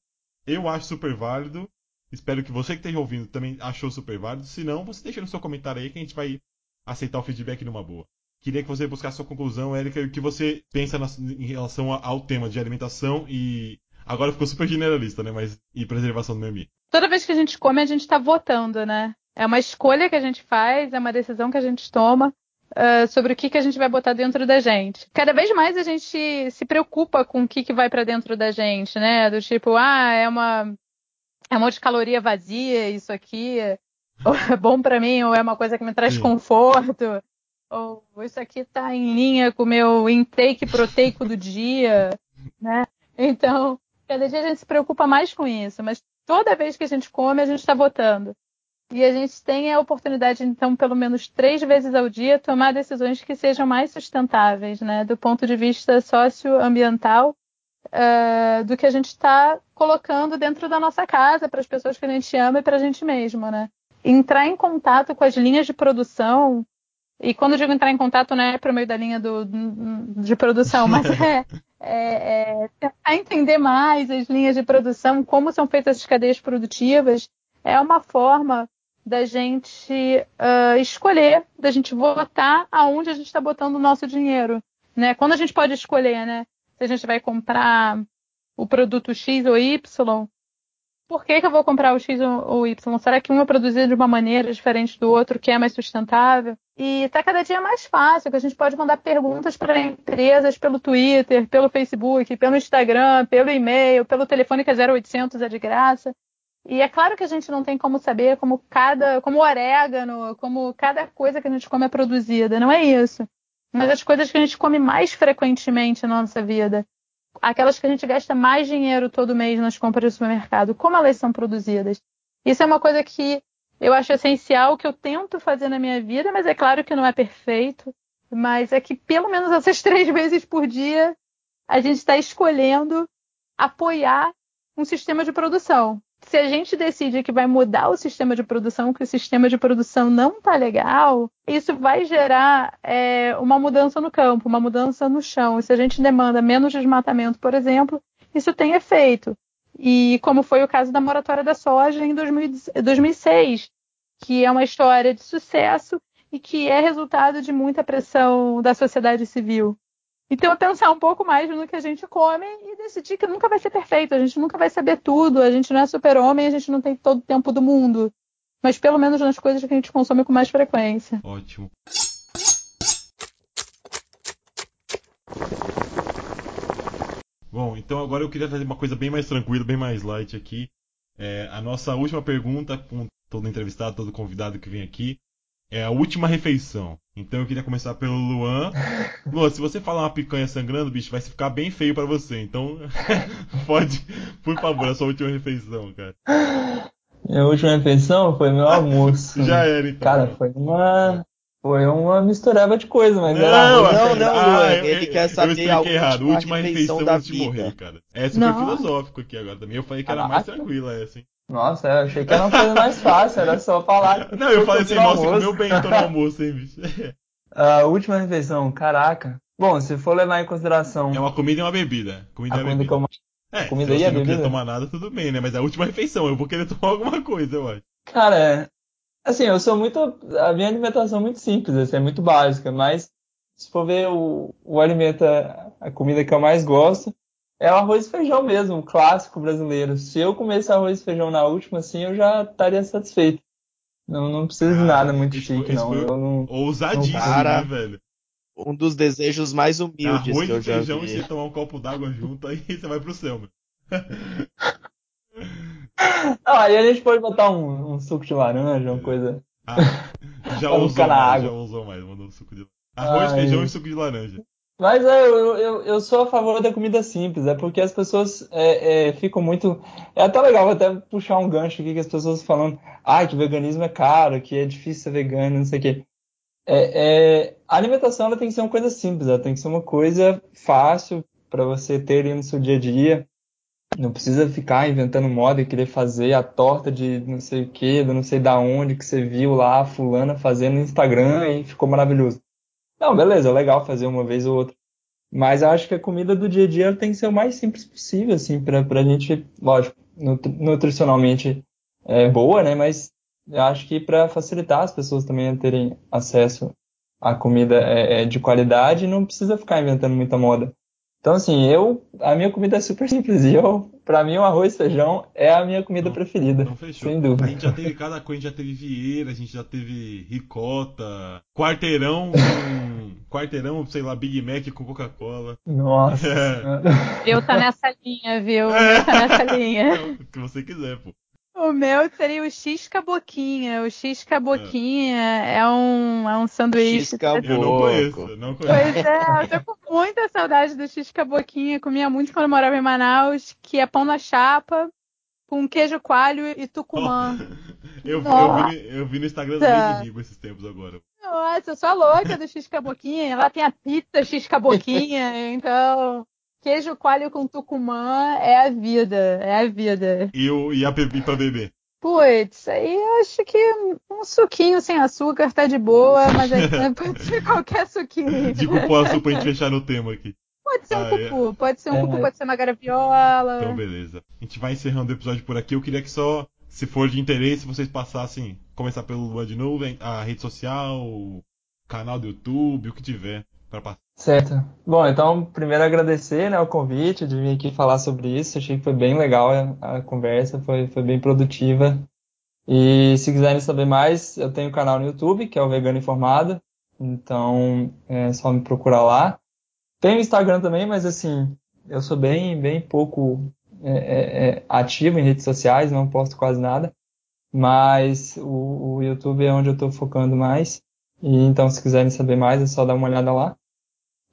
eu acho super válido. Espero que você que esteja ouvindo também achou super válido. Se não, você deixa no seu comentário aí que a gente vai aceitar o feedback numa boa. Queria que você buscasse sua conclusão, Érica, e o que você pensa na, em relação ao tema de alimentação e. Agora ficou super generalista, né? Mas. E preservação do meio ambiente. Toda vez que a gente come, a gente está votando, né? É uma escolha que a gente faz, é uma decisão que a gente toma. Uh, sobre o que, que a gente vai botar dentro da gente. Cada vez mais a gente se preocupa com o que, que vai para dentro da gente, né? Do tipo, ah, é uma é um monte de caloria vazia, isso aqui ou é bom para mim, ou é uma coisa que me traz Sim. conforto, ou isso aqui está em linha com o meu intake proteico do dia, né? Então, cada dia a gente se preocupa mais com isso, mas toda vez que a gente come, a gente está votando. E a gente tem a oportunidade, então, pelo menos três vezes ao dia, tomar decisões que sejam mais sustentáveis, né? Do ponto de vista socioambiental uh, do que a gente está colocando dentro da nossa casa, para as pessoas que a gente ama e para a gente mesmo, né? Entrar em contato com as linhas de produção, e quando eu digo entrar em contato, não é para o meio da linha do, de produção, mas é, é, é, tentar entender mais as linhas de produção, como são feitas as cadeias produtivas, é uma forma da gente uh, escolher, da gente votar aonde a gente está botando o nosso dinheiro. Né? Quando a gente pode escolher, né? Se a gente vai comprar o produto X ou Y, por que, que eu vou comprar o X ou Y? Será que um é produzido de uma maneira diferente do outro, que é mais sustentável? E está cada dia mais fácil, que a gente pode mandar perguntas para empresas pelo Twitter, pelo Facebook, pelo Instagram, pelo e-mail, pelo telefone que é 0800, é de graça. E é claro que a gente não tem como saber como cada, como o orégano, como cada coisa que a gente come é produzida, não é isso. Mas as coisas que a gente come mais frequentemente na nossa vida, aquelas que a gente gasta mais dinheiro todo mês nas compras do supermercado, como elas são produzidas. Isso é uma coisa que eu acho essencial, que eu tento fazer na minha vida, mas é claro que não é perfeito. Mas é que pelo menos essas três vezes por dia a gente está escolhendo apoiar um sistema de produção se a gente decide que vai mudar o sistema de produção, que o sistema de produção não está legal, isso vai gerar é, uma mudança no campo, uma mudança no chão. E se a gente demanda menos desmatamento, por exemplo, isso tem efeito. E como foi o caso da moratória da soja em 2006, que é uma história de sucesso e que é resultado de muita pressão da sociedade civil. Então, pensar um pouco mais no que a gente come e decidir que nunca vai ser perfeito, a gente nunca vai saber tudo, a gente não é super-homem, a gente não tem todo o tempo do mundo. Mas pelo menos nas coisas que a gente consome com mais frequência. Ótimo. Bom, então agora eu queria trazer uma coisa bem mais tranquila, bem mais light aqui. É, a nossa última pergunta, com todo entrevistado, todo convidado que vem aqui, é a última refeição. Então eu queria começar pelo Luan. Luan, se você falar uma picanha sangrando, bicho, vai ficar bem feio para você. Então, pode, por favor, a sua última refeição, cara. Minha última refeição foi meu almoço. Já era, então. Cara, foi uma. Foi uma mistureba de coisa, mas não, era. Não, não, ah, Luan. ele eu, quer saber eu expliquei a errado. Última refeição, refeição antes de morrer, cara. Essa não. foi filosófico aqui agora também. Eu falei que era mais tranquila essa, hein? Nossa, eu achei que era uma coisa mais fácil, era só falar. Não, eu falei assim, nossa, comeu bem então no almoço, hein, bicho. A última refeição, caraca. Bom, se for levar em consideração. É uma comida e uma bebida. Comida a e bebida. Comida é, comida se você não bebida? tomar nada, tudo bem, né? Mas é a última refeição, eu vou querer tomar alguma coisa, eu acho. Cara, é. Assim, eu sou muito. A minha alimentação é muito simples, assim, é muito básica, mas se for ver o, o alimento, a comida que eu mais gosto, é o arroz e feijão mesmo, o clássico brasileiro. Se eu comesse arroz e feijão na última, assim, eu já estaria satisfeito. Não, não precisa de nada muito chique, não. Eu não. Ousadíssimo, cara, né, velho? Um dos desejos mais humildes arroz que eu já feijão vi. e você tomar um copo d'água junto, aí você vai pro céu, mano. Ah, aí a gente pode botar um, um suco de laranja, uma coisa. Ah, já usou mais, já usou mais, mandou um suco de Arroz, Ai. feijão e suco de laranja. Mas é, eu, eu, eu, sou a favor da comida simples, é porque as pessoas é, é, ficam muito. É até legal até puxar um gancho aqui que as pessoas falando, ah, que veganismo é caro, que é difícil ser vegano, não sei o quê. É, é, a alimentação ela tem que ser uma coisa simples, ela tem que ser uma coisa fácil para você ter ali no seu dia a dia. Não precisa ficar inventando moda e querer fazer a torta de não sei o que, de não sei da onde que você viu lá fulana fazendo no Instagram e ficou maravilhoso. Não, beleza, é legal fazer uma vez ou outra. Mas eu acho que a comida do dia a dia tem que ser o mais simples possível, assim, pra, pra gente, lógico, nutricionalmente é boa, né? Mas eu acho que para facilitar as pessoas também a terem acesso à comida é, é, de qualidade, não precisa ficar inventando muita moda. Então, assim, eu, a minha comida é super simples e eu, pra mim, o arroz e feijão é a minha comida não, preferida. Não fechou. Sem dúvida. A gente já teve cada coisa, a gente já teve vieira, a gente já teve ricota, quarteirão com, quarteirão, sei lá, Big Mac com Coca-Cola. Nossa. É. Eu tá nessa linha, viu? Eu tá nessa linha. o que você quiser, pô. O meu seria o X Caboquinha. O X Caboquinha é, é um, é um sanduíche. X Eu não conheço, não conheço. Pois é, eu tô com muita saudade do X Caboquinha. Comia muito quando eu morava em Manaus, que é pão na chapa, com queijo coalho e tucumã. eu, vi, eu, vi, eu, vi, no Instagram do Rede esses tempos agora. Nossa, eu sou a louca do X Caboquinha. Lá tem a pizza X Caboquinha, então... Queijo coalho com tucumã é a vida, é a vida. E, o, e a bebi pra beber? Putz, aí eu acho que um suquinho sem açúcar tá de boa, mas aí pode ser qualquer suquinho. Digo posso pra gente fechar no tema aqui. Pode ser um ah, cupu, é. pode ser um é. cupu, pode ser uma graviola. Então, beleza. A gente vai encerrando o episódio por aqui. Eu queria que só, se for de interesse, vocês passassem, começar pelo Lua de Nuvem, a rede social, o canal do YouTube, o que tiver para passar. Certo. Bom, então, primeiro agradecer né, o convite de vir aqui falar sobre isso. Achei que foi bem legal a, a conversa, foi, foi bem produtiva. E se quiserem saber mais, eu tenho um canal no YouTube, que é o Vegano Informado. Então, é só me procurar lá. Tem o Instagram também, mas assim, eu sou bem, bem pouco é, é, é, ativo em redes sociais, não posto quase nada. Mas o, o YouTube é onde eu estou focando mais. E então, se quiserem saber mais, é só dar uma olhada lá.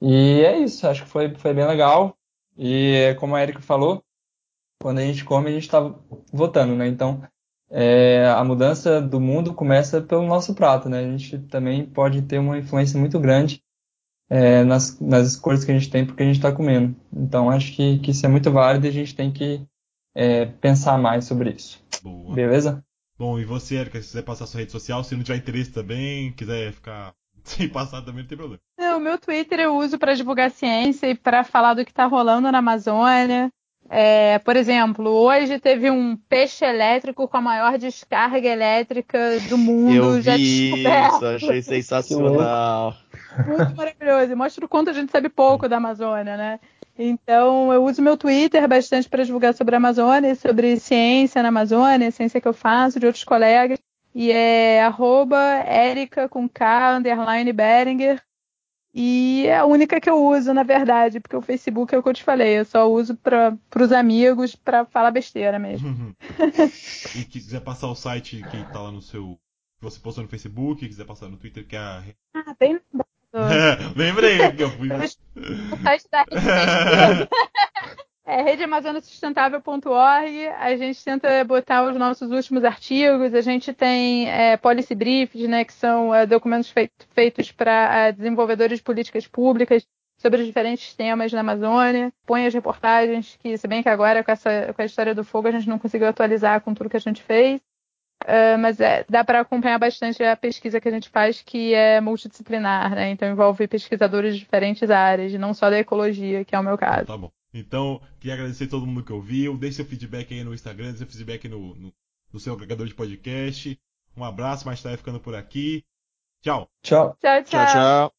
E é isso, acho que foi, foi bem legal. E como a Erika falou, quando a gente come, a gente está votando, né? Então, é, a mudança do mundo começa pelo nosso prato, né? A gente também pode ter uma influência muito grande é, nas, nas escolhas que a gente tem porque a gente está comendo. Então, acho que, que isso é muito válido e a gente tem que é, pensar mais sobre isso. Boa. Beleza? Bom, e você, Erika, se quiser passar sua rede social, se não tiver interesse também, quiser ficar sem passar também, não tem problema. o meu Twitter eu uso para divulgar ciência e para falar do que está rolando na Amazônia. É, por exemplo, hoje teve um peixe elétrico com a maior descarga elétrica do mundo. Eu já vi isso, achei sensacional. Muito maravilhoso. Mostra o quanto a gente sabe pouco da Amazônia, né? Então, eu uso meu Twitter bastante para divulgar sobre a Amazônia, sobre ciência na Amazônia, ciência que eu faço, de outros colegas. E é arroba Erika com K, underline Beringer. E é a única que eu uso, na verdade, porque o Facebook é o que eu te falei, eu só uso para os amigos para falar besteira mesmo. e quiser passar o site que está lá no seu. que você postou no Facebook, quiser passar no Twitter, que é a. Ah, bem Lembrei que eu fui. o site da é redeamazonasustentável.org. A gente tenta botar os nossos últimos artigos. A gente tem é, policy briefs, né, que são é, documentos feit feitos para é, desenvolvedores de políticas públicas sobre os diferentes temas na Amazônia. Põe as reportagens, que se bem que agora com, essa, com a história do fogo a gente não conseguiu atualizar com tudo que a gente fez. Uh, mas é, dá para acompanhar bastante a pesquisa que a gente faz, que é multidisciplinar, né? Então envolve pesquisadores de diferentes áreas, não só da ecologia, que é o meu caso. Tá bom. Então, queria agradecer a todo mundo que ouviu. Deixe seu feedback aí no Instagram, deixe seu feedback no, no, no seu agregador de podcast. Um abraço, mais tarde ficando por aqui. Tchau. Tchau. Tchau, tchau. tchau, tchau.